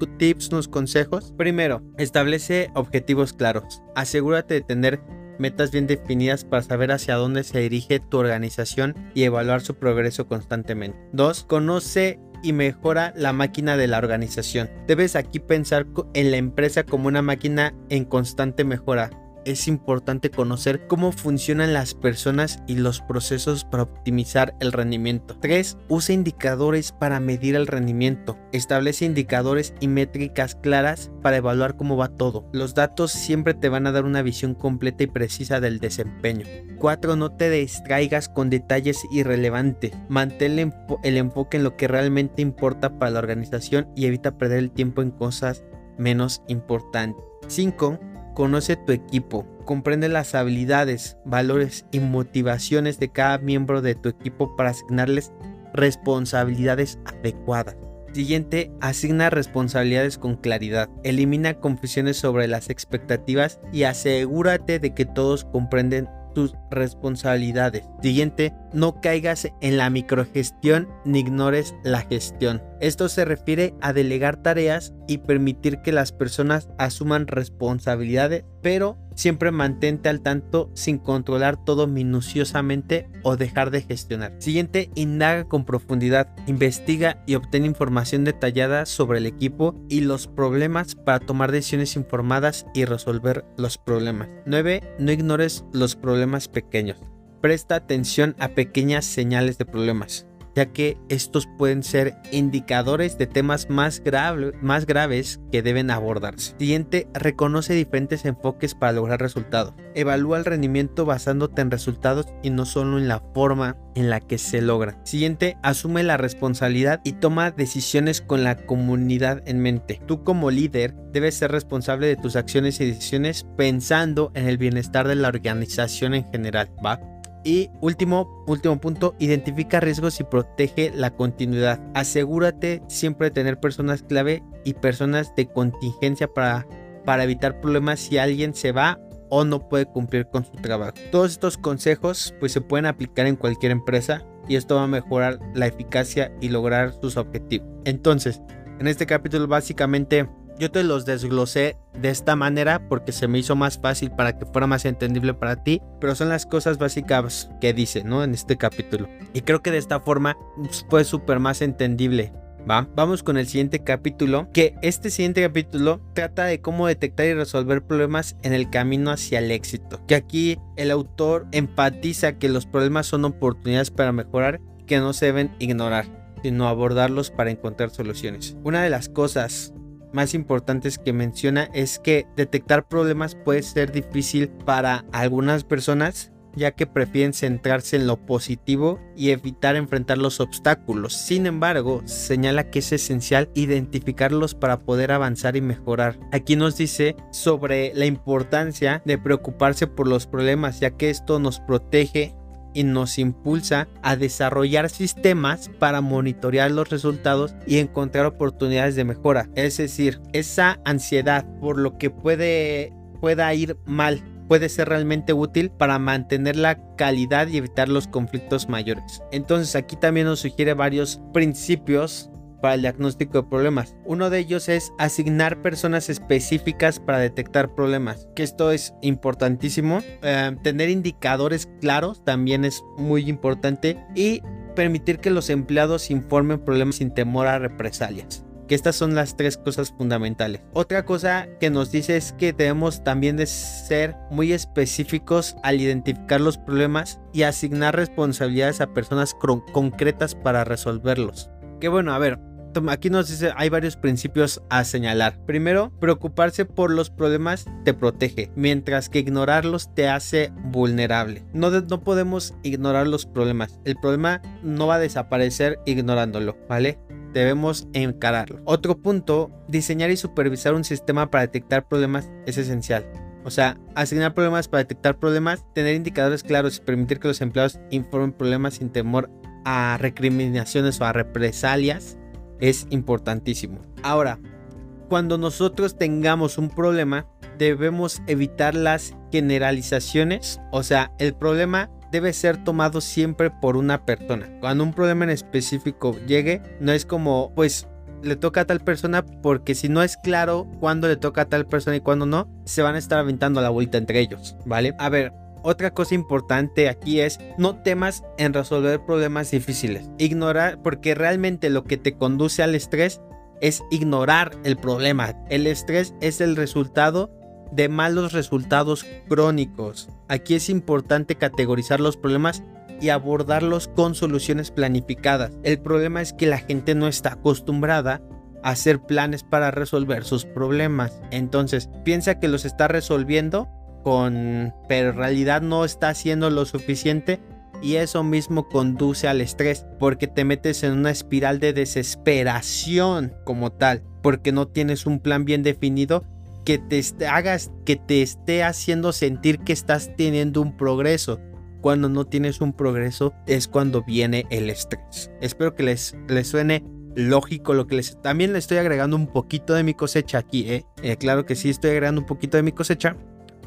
tips, unos consejos. Primero, establece objetivos claros. Asegúrate de tener metas bien definidas para saber hacia dónde se dirige tu organización y evaluar su progreso constantemente. 2. Conoce y mejora la máquina de la organización. Debes aquí pensar en la empresa como una máquina en constante mejora es importante conocer cómo funcionan las personas y los procesos para optimizar el rendimiento. 3. Usa indicadores para medir el rendimiento. Establece indicadores y métricas claras para evaluar cómo va todo. Los datos siempre te van a dar una visión completa y precisa del desempeño. 4. No te distraigas con detalles irrelevantes. Mantén el enfoque en lo que realmente importa para la organización y evita perder el tiempo en cosas menos importantes. 5 Conoce tu equipo, comprende las habilidades, valores y motivaciones de cada miembro de tu equipo para asignarles responsabilidades adecuadas. Siguiente, asigna responsabilidades con claridad. Elimina confusiones sobre las expectativas y asegúrate de que todos comprenden tus responsabilidades. Siguiente, no caigas en la microgestión ni ignores la gestión. Esto se refiere a delegar tareas y permitir que las personas asuman responsabilidades, pero siempre mantente al tanto sin controlar todo minuciosamente o dejar de gestionar. Siguiente, indaga con profundidad, investiga y obtén información detallada sobre el equipo y los problemas para tomar decisiones informadas y resolver los problemas. 9. No ignores los problemas pequeños. Presta atención a pequeñas señales de problemas ya que estos pueden ser indicadores de temas más, graves que deben abordarse. Siguiente, reconoce diferentes enfoques para lograr resultados. Evalúa el rendimiento basándote en resultados y no solo en la forma en la que se logra. Siguiente, asume la responsabilidad y toma decisiones con la comunidad en mente. Tú como líder debes ser responsable de tus acciones y decisiones pensando en el bienestar de la organización en general. Y último, último punto, identifica riesgos y protege la continuidad. Asegúrate siempre de tener personas clave y personas de contingencia para, para evitar problemas si alguien se va o no puede cumplir con su trabajo. Todos estos consejos pues se pueden aplicar en cualquier empresa y esto va a mejorar la eficacia y lograr sus objetivos. Entonces, en este capítulo básicamente yo te los desglosé de esta manera porque se me hizo más fácil para que fuera más entendible para ti, pero son las cosas básicas que dice, ¿no? En este capítulo. Y creo que de esta forma pues, fue súper más entendible. ¿Va? Vamos con el siguiente capítulo, que este siguiente capítulo trata de cómo detectar y resolver problemas en el camino hacia el éxito. Que aquí el autor enfatiza que los problemas son oportunidades para mejorar que no se deben ignorar, sino abordarlos para encontrar soluciones. Una de las cosas más importantes que menciona es que detectar problemas puede ser difícil para algunas personas ya que prefieren centrarse en lo positivo y evitar enfrentar los obstáculos. Sin embargo, señala que es esencial identificarlos para poder avanzar y mejorar. Aquí nos dice sobre la importancia de preocuparse por los problemas, ya que esto nos protege y nos impulsa a desarrollar sistemas para monitorear los resultados y encontrar oportunidades de mejora. Es decir, esa ansiedad por lo que puede pueda ir mal puede ser realmente útil para mantener la calidad y evitar los conflictos mayores. Entonces aquí también nos sugiere varios principios para el diagnóstico de problemas. Uno de ellos es asignar personas específicas para detectar problemas, que esto es importantísimo. Eh, tener indicadores claros también es muy importante y permitir que los empleados informen problemas sin temor a represalias que estas son las tres cosas fundamentales. Otra cosa que nos dice es que debemos también de ser muy específicos al identificar los problemas y asignar responsabilidades a personas concretas para resolverlos. Que bueno, a ver, aquí nos dice hay varios principios a señalar. Primero, preocuparse por los problemas te protege, mientras que ignorarlos te hace vulnerable. No, no podemos ignorar los problemas. El problema no va a desaparecer ignorándolo, ¿vale? debemos encararlo. Otro punto, diseñar y supervisar un sistema para detectar problemas es esencial. O sea, asignar problemas para detectar problemas, tener indicadores claros y permitir que los empleados informen problemas sin temor a recriminaciones o a represalias es importantísimo. Ahora, cuando nosotros tengamos un problema, debemos evitar las generalizaciones. O sea, el problema debe ser tomado siempre por una persona. Cuando un problema en específico llegue, no es como, pues le toca a tal persona porque si no es claro cuándo le toca a tal persona y cuándo no, se van a estar aventando la vuelta entre ellos, ¿vale? A ver, otra cosa importante aquí es no temas en resolver problemas difíciles. Ignorar, porque realmente lo que te conduce al estrés es ignorar el problema. El estrés es el resultado de malos resultados crónicos. Aquí es importante categorizar los problemas y abordarlos con soluciones planificadas. El problema es que la gente no está acostumbrada a hacer planes para resolver sus problemas. Entonces piensa que los está resolviendo pero en realidad no está haciendo lo suficiente y eso mismo conduce al estrés porque te metes en una espiral de desesperación como tal porque no tienes un plan bien definido que te hagas, que te esté haciendo sentir que estás teniendo un progreso. Cuando no tienes un progreso es cuando viene el estrés. Espero que les, les suene lógico lo que les... También le estoy agregando un poquito de mi cosecha aquí, ¿eh? ¿eh? Claro que sí estoy agregando un poquito de mi cosecha,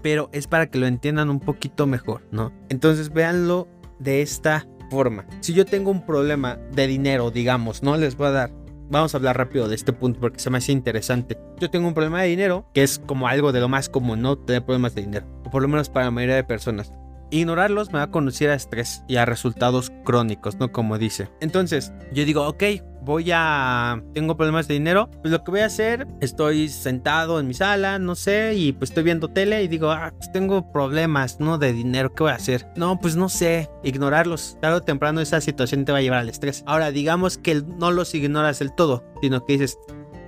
pero es para que lo entiendan un poquito mejor, ¿no? Entonces véanlo de esta forma. Si yo tengo un problema de dinero, digamos, no les voy a dar vamos a hablar rápido de este punto porque se me hace interesante. Yo tengo un problema de dinero, que es como algo de lo más común, ¿no? Tener problemas de dinero, o por lo menos para la mayoría de personas. Ignorarlos me va a conducir a estrés y a resultados crónicos, ¿no? Como dice. Entonces, yo digo, ok, voy a... Tengo problemas de dinero. Pues lo que voy a hacer, estoy sentado en mi sala, no sé, y pues estoy viendo tele y digo, ah, pues tengo problemas, ¿no? De dinero, ¿qué voy a hacer? No, pues no sé, ignorarlos. Tarde o temprano esa situación te va a llevar al estrés. Ahora, digamos que no los ignoras del todo, sino que dices,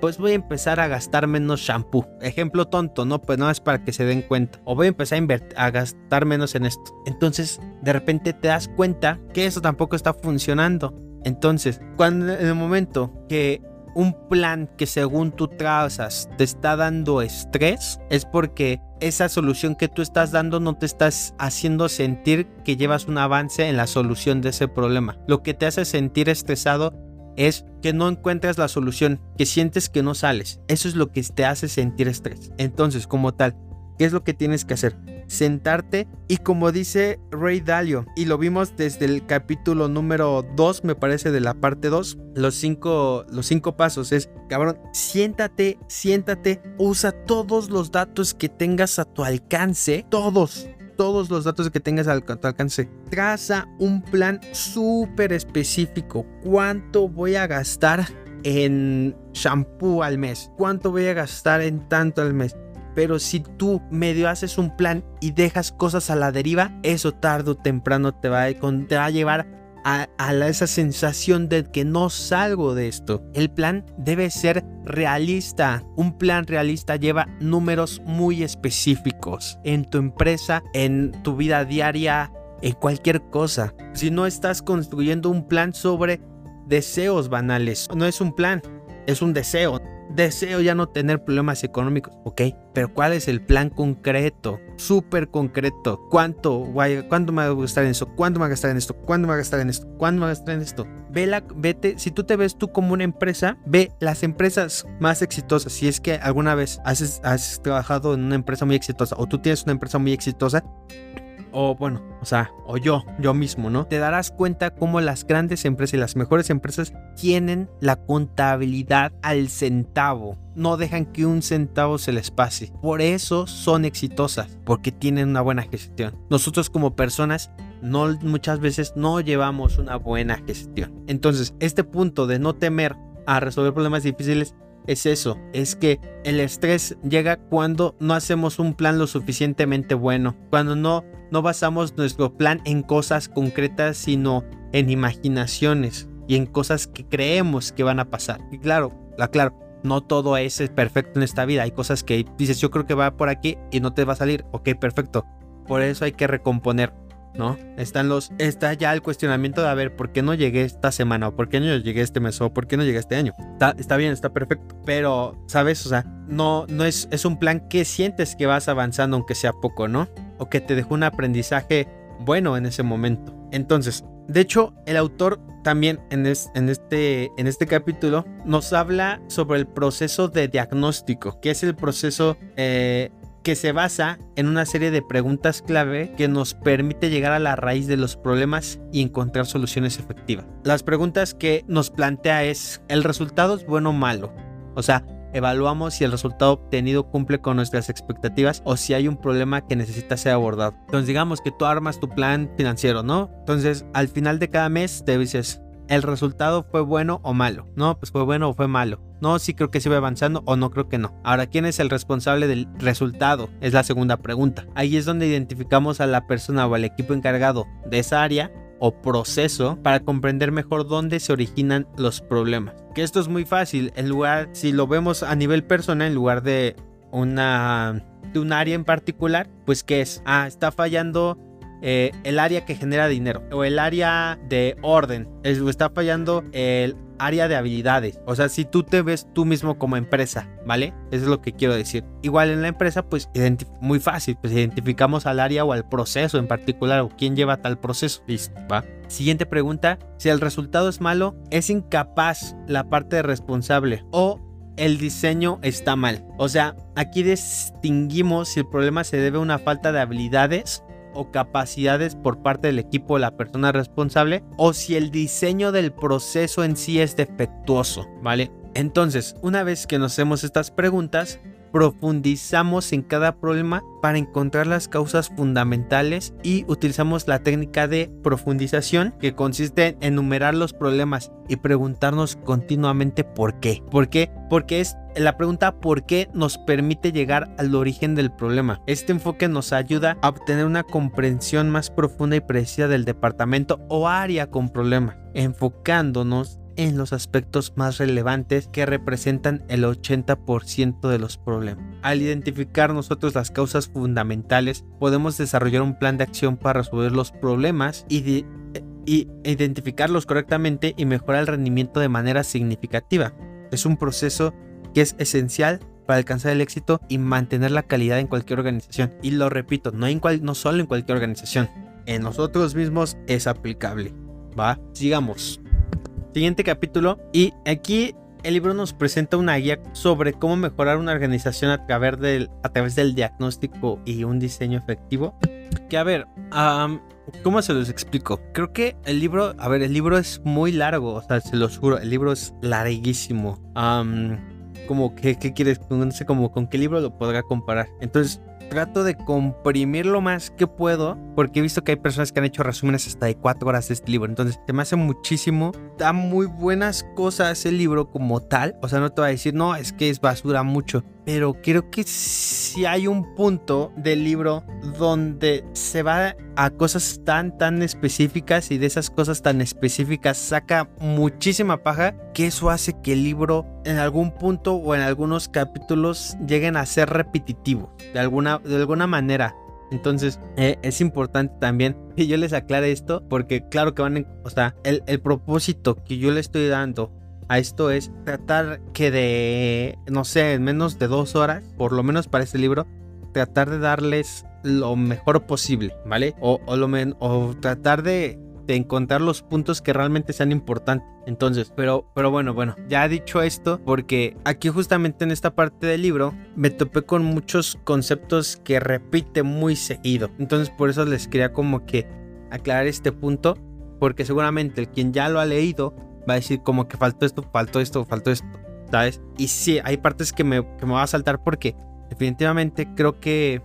pues voy a empezar a gastar menos shampoo. Ejemplo tonto, ¿no? Pues no es para que se den cuenta. O voy a empezar a, a gastar menos en esto. Entonces, de repente te das cuenta que eso tampoco está funcionando. Entonces, cuando en el momento que un plan que según tú trazas te está dando estrés, es porque esa solución que tú estás dando no te estás haciendo sentir que llevas un avance en la solución de ese problema. Lo que te hace sentir estresado es que no encuentras la solución, que sientes que no sales. Eso es lo que te hace sentir estrés. Entonces, como tal, ¿qué es lo que tienes que hacer? Sentarte y como dice Ray Dalio, y lo vimos desde el capítulo número 2, me parece, de la parte 2, los cinco, los cinco pasos es, cabrón, siéntate, siéntate, usa todos los datos que tengas a tu alcance, todos, todos los datos que tengas al tu alcance. Traza un plan súper específico. ¿Cuánto voy a gastar en shampoo al mes? ¿Cuánto voy a gastar en tanto al mes? Pero si tú medio haces un plan y dejas cosas a la deriva, eso tarde o temprano te va, a, te va a llevar a, esa sensación de que no salgo de esto. El plan debe ser realista. Un plan realista lleva números muy específicos en tu empresa, en tu vida diaria, en cualquier cosa. Si no estás construyendo un plan sobre deseos banales, no es un plan, es un deseo deseo ya no tener problemas económicos, ¿ok? Pero ¿cuál es el plan concreto? Súper concreto. ¿Cuánto, ¿Cuánto me va a gastar en esto? ¿Cuánto me va a gastar en esto? ¿Cuánto me va a gastar en esto? ¿Cuánto me va a gastar en esto? Ve la, vete, si tú te ves tú como una empresa, ve las empresas más exitosas. Si es que alguna vez has, has trabajado en una empresa muy exitosa o tú tienes una empresa muy exitosa, o bueno, o sea, o yo, yo mismo, ¿no? Te darás cuenta cómo las grandes empresas y las mejores empresas tienen la contabilidad al centavo. No dejan que un centavo se les pase. Por eso son exitosas, porque tienen una buena gestión. Nosotros como personas no muchas veces no llevamos una buena gestión. Entonces, este punto de no temer a resolver problemas difíciles es eso, es que el estrés llega cuando no hacemos un plan lo suficientemente bueno, cuando no, no basamos nuestro plan en cosas concretas, sino en imaginaciones y en cosas que creemos que van a pasar. Y claro, claro, no todo es perfecto en esta vida, hay cosas que dices yo creo que va por aquí y no te va a salir, ok, perfecto. Por eso hay que recomponer. ¿No? Están los, está ya el cuestionamiento de a ver, ¿por qué no llegué esta semana? ¿O por qué no llegué este mes? ¿O por qué no llegué este año? Está, está bien, está perfecto. Pero, ¿sabes? O sea, no, no es, es un plan que sientes que vas avanzando, aunque sea poco, ¿no? O que te dejó un aprendizaje bueno en ese momento. Entonces, de hecho, el autor también en, en, este, en este capítulo nos habla sobre el proceso de diagnóstico, que es el proceso eh, que se basa en una serie de preguntas clave que nos permite llegar a la raíz de los problemas y encontrar soluciones efectivas. Las preguntas que nos plantea es, ¿el resultado es bueno o malo? O sea, evaluamos si el resultado obtenido cumple con nuestras expectativas o si hay un problema que necesita ser abordado. Entonces digamos que tú armas tu plan financiero, ¿no? Entonces al final de cada mes te dices, ¿el resultado fue bueno o malo? No, pues fue bueno o fue malo. No, sí creo que se va avanzando o no creo que no. Ahora, ¿quién es el responsable del resultado? Es la segunda pregunta. Ahí es donde identificamos a la persona o al equipo encargado de esa área o proceso para comprender mejor dónde se originan los problemas. Que esto es muy fácil, en lugar, si lo vemos a nivel personal, en lugar de una de un área en particular, pues que es, ah, está fallando eh, el área que genera dinero o el área de orden, está fallando el área de habilidades. O sea, si tú te ves tú mismo como empresa, ¿vale? Eso es lo que quiero decir. Igual en la empresa, pues muy fácil, pues identificamos al área o al proceso en particular o quién lleva tal proceso. Listo, ¿va? Siguiente pregunta, si el resultado es malo, es incapaz la parte responsable o el diseño está mal. O sea, aquí distinguimos si el problema se debe a una falta de habilidades o capacidades por parte del equipo o la persona responsable o si el diseño del proceso en sí es defectuoso, ¿vale? Entonces, una vez que nos hacemos estas preguntas, profundizamos en cada problema para encontrar las causas fundamentales y utilizamos la técnica de profundización que consiste en enumerar los problemas y preguntarnos continuamente por qué. ¿Por qué? Porque es la pregunta por qué nos permite llegar al origen del problema. Este enfoque nos ayuda a obtener una comprensión más profunda y precisa del departamento o área con problemas, enfocándonos en los aspectos más relevantes que representan el 80% de los problemas. Al identificar nosotros las causas fundamentales, podemos desarrollar un plan de acción para resolver los problemas y, identificarlos correctamente y mejorar el rendimiento de manera significativa. Es un proceso que es esencial para alcanzar el éxito y mantener la calidad en cualquier organización. Y lo repito, no, en no solo en cualquier organización, en nosotros mismos es aplicable. Va, sigamos. Siguiente capítulo. Y aquí el libro nos presenta una guía sobre cómo mejorar una organización a través del, a través del diagnóstico y un diseño efectivo. Que a ver, ¿cómo se los explico? Creo que el libro, a ver, el libro es muy largo, o sea, se los juro, el libro es larguísimo. como que, ¿qué quieres? No con qué libro lo podrá comparar. Entonces, trato de comprimir lo más que puedo, porque he visto que hay personas que han hecho resúmenes hasta de cuatro horas de este libro. Entonces, se me hace muchísimo. Da muy buenas cosas el libro como tal. O sea, no te va a decir, no, es que es basura mucho pero creo que si hay un punto del libro donde se va a cosas tan tan específicas y de esas cosas tan específicas saca muchísima paja que eso hace que el libro en algún punto o en algunos capítulos lleguen a ser repetitivos de alguna de alguna manera. Entonces, eh, es importante también que yo les aclare esto, porque claro que van, en, o sea, el, el propósito que yo le estoy dando a esto es tratar que de, no sé, en menos de dos horas, por lo menos para este libro, tratar de darles lo mejor posible, ¿vale? O, o, lo o tratar de, de, encontrar los puntos que realmente sean importantes. Entonces, pero, pero bueno, bueno, ya dicho esto, porque aquí justamente en esta parte del libro me topé con muchos conceptos que repite muy seguido. Entonces, por eso les quería como que aclarar este punto, porque seguramente el quien ya lo ha leído va a decir como que faltó esto, faltó esto, faltó esto, ¿sabes? Y sí, hay partes que me, que me va a saltar porque definitivamente creo que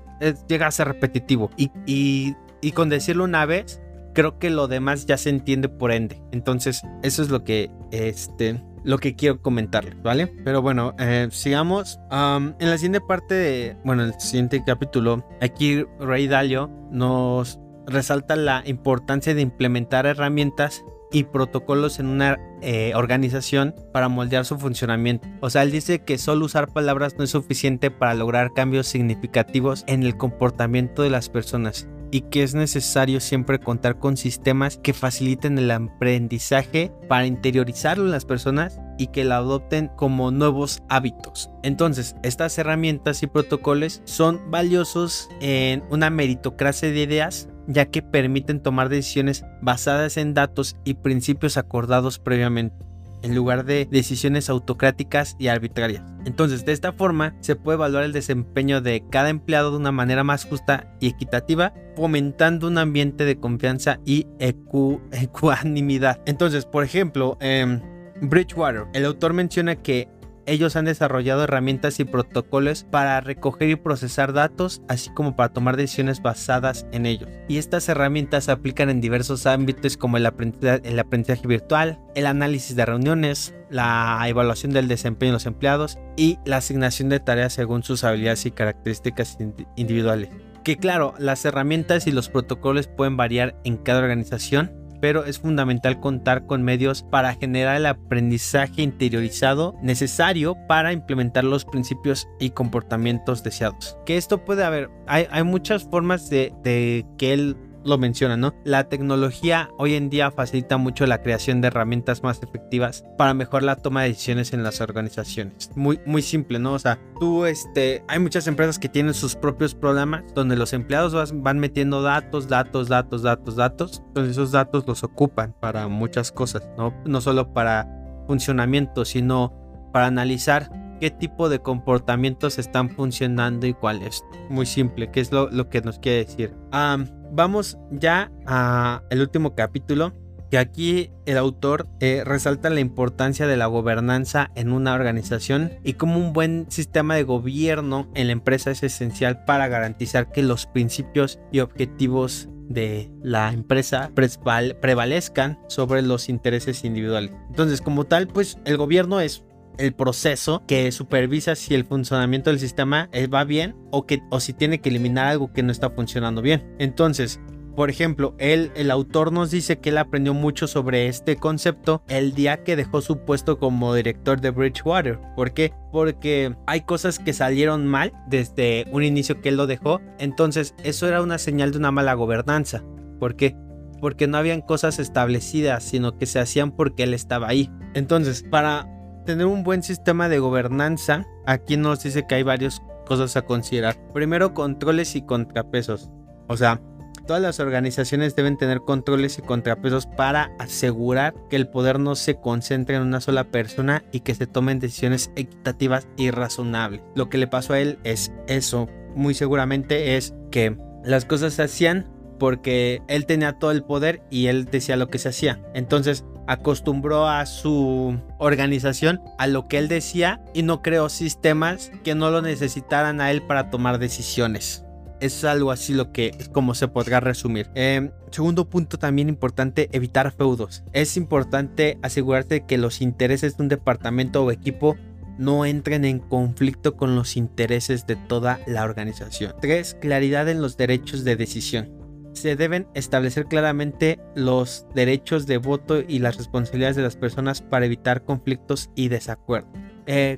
llega a ser repetitivo. Y, y, y, con decirlo una vez, creo que lo demás ya se entiende por ende. Entonces, eso es lo que, este, lo que quiero comentarles, ¿vale? Pero bueno, eh, sigamos. Um, en la siguiente parte, de, bueno, el siguiente capítulo, aquí Ray Dalio nos resalta la importancia de implementar herramientas y protocolos en una eh, organización para moldear su funcionamiento. O sea, él dice que solo usar palabras no es suficiente para lograr cambios significativos en el comportamiento de las personas y que es necesario siempre contar con sistemas que faciliten el aprendizaje para interiorizarlo en las personas y que lo adopten como nuevos hábitos. Entonces, estas herramientas y protocolos son valiosos en una meritocracia de ideas ya que permiten tomar decisiones basadas en datos y principios acordados previamente en lugar de decisiones autocráticas y arbitrarias. Entonces, de esta forma, se puede evaluar el desempeño de cada empleado de una manera más justa y equitativa, fomentando un ambiente de confianza y ecuanimidad. Entonces, por ejemplo, en Bridgewater, el autor menciona que ellos han desarrollado herramientas y protocolos para recoger y procesar datos, así como para tomar decisiones basadas en ellos. Y estas herramientas se aplican en diversos ámbitos como el aprendizaje, virtual, el análisis de reuniones, la evaluación del desempeño de los empleados y la asignación de tareas según sus habilidades y características individuales. Que claro, las herramientas y los protocolos pueden variar en cada organización, pero es fundamental contar con medios para generar el aprendizaje interiorizado necesario para implementar los principios y comportamientos deseados. Que esto puede haber, hay, muchas formas de, de que él lo menciona, ¿no? La tecnología hoy en día facilita mucho la creación de herramientas más efectivas para mejorar la toma de decisiones en las organizaciones. Muy, muy simple, ¿no? O sea, tú, este, hay muchas empresas que tienen sus propios programas donde los empleados van metiendo datos, datos, datos, datos, datos. Entonces esos datos los ocupan para muchas cosas, ¿no? No solo para funcionamiento, sino para analizar qué tipo de comportamientos están funcionando y cuáles. Muy simple, que es lo, que nos quiere decir. Um, vamos ya al último capítulo, que aquí el autor eh, resalta la importancia de la gobernanza en una organización y como un buen sistema de gobierno en la empresa es esencial para garantizar que los principios y objetivos de la empresa prevalezcan sobre los intereses individuales. Entonces, como tal, pues el gobierno es el proceso que supervisa si el funcionamiento del sistema eh, va bien o, que, o si tiene que eliminar algo que no está funcionando bien. Entonces, por ejemplo, él, el autor nos dice que él aprendió mucho sobre este concepto el día que dejó su puesto como director de Bridgewater. ¿Por qué? Porque hay cosas que salieron mal desde un inicio que él lo dejó. Entonces, eso era una señal de una mala gobernanza. ¿Por qué? Porque no habían cosas establecidas, sino que se hacían porque él estaba ahí. Entonces, para tener un buen sistema de gobernanza, aquí nos dice que hay varias cosas a considerar. Primero, controles y contrapesos. O sea, todas las organizaciones deben tener controles y contrapesos para asegurar que el poder no se concentre en una sola persona y que se tomen decisiones equitativas y razonables. Lo que le pasó a él es eso. Muy seguramente es que las cosas se hacían porque él tenía todo el poder y él decía lo que se hacía. Entonces acostumbró a su organización a lo que él decía y no creó sistemas que no lo necesitaran a él para tomar decisiones. Es algo así lo que como se podrá resumir. Em, segundo punto también importante, evitar feudos. Es importante asegurarse que los intereses de un departamento o equipo no entren en conflicto con los intereses de toda la organización. 3. Claridad en los derechos de decisión se deben establecer claramente los derechos de voto y las responsabilidades de las personas para evitar conflictos y desacuerdos.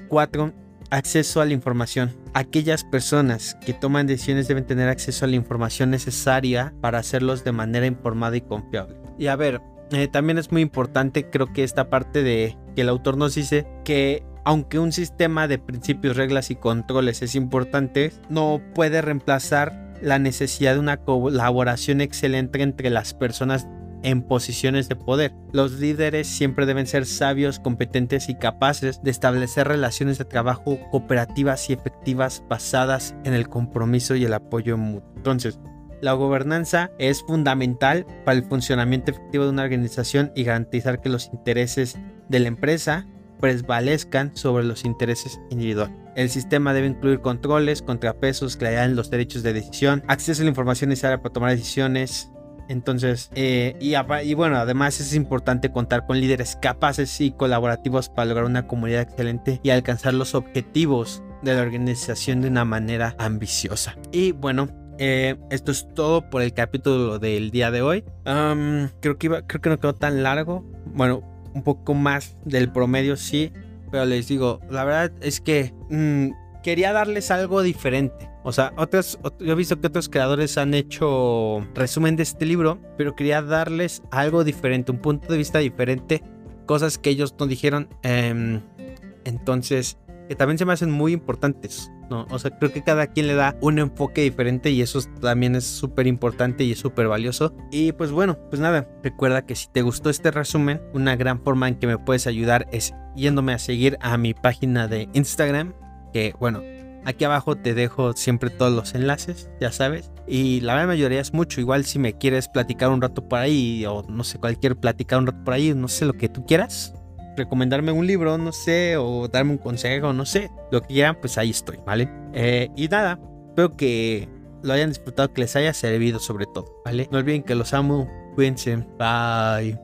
4. Eh, acceso a la información. Aquellas personas que toman decisiones deben tener acceso a la información necesaria para hacerlos de manera informada y confiable. Y a ver, eh, también es muy importante, creo que esta parte de que el autor nos dice que aunque un sistema de principios, reglas y controles es importante, no puede reemplazar la necesidad de una colaboración excelente entre las personas en posiciones de poder. Los líderes siempre deben ser sabios, competentes y capaces de establecer relaciones de trabajo cooperativas y efectivas basadas en el compromiso y el apoyo mutuo. Entonces, la gobernanza es fundamental para el funcionamiento efectivo de una organización y garantizar que los intereses de la empresa prevalezcan sobre los intereses individuales. El sistema debe incluir controles, contrapesos, claridad en los derechos de decisión, acceso a la información necesaria para tomar decisiones. Entonces, eh, y, bueno, además es importante contar con líderes capaces y colaborativos para lograr una comunidad excelente y alcanzar los objetivos de la organización de una manera ambiciosa. Y bueno, eh, esto es todo por el capítulo del día de hoy. creo, que iba, creo que no quedó tan largo. Bueno, un poco más del promedio, sí. Pero les digo, la verdad es que mm, quería darles algo diferente. O sea, otros, yo he visto que otros creadores han hecho resumen de este libro, pero quería darles algo diferente, un punto de vista diferente, cosas que ellos no dijeron. Em, entonces, que también se me hacen muy importantes. ¿No? O sea, creo que cada quien le da un enfoque diferente y eso también es súper importante y es súper valioso. Y pues bueno, pues nada, recuerda que si te gustó este resumen, una gran forma en que me puedes ayudar es yéndome a seguir a mi página de Instagram, que bueno, Aquí abajo te dejo siempre todos los enlaces, ya sabes. Y la gran mayoría es mucho. Igual si me quieres platicar un rato por ahí, o no sé, cualquier platicar un rato por ahí, no sé lo que tú quieras recomendarme un libro, no sé, o darme un consejo, no sé, lo que quieran, pues ahí estoy, ¿vale? Eh, y nada, espero que lo hayan disfrutado, que les haya servido sobre todo, ¿vale? No olviden que los amo, cuídense, bye.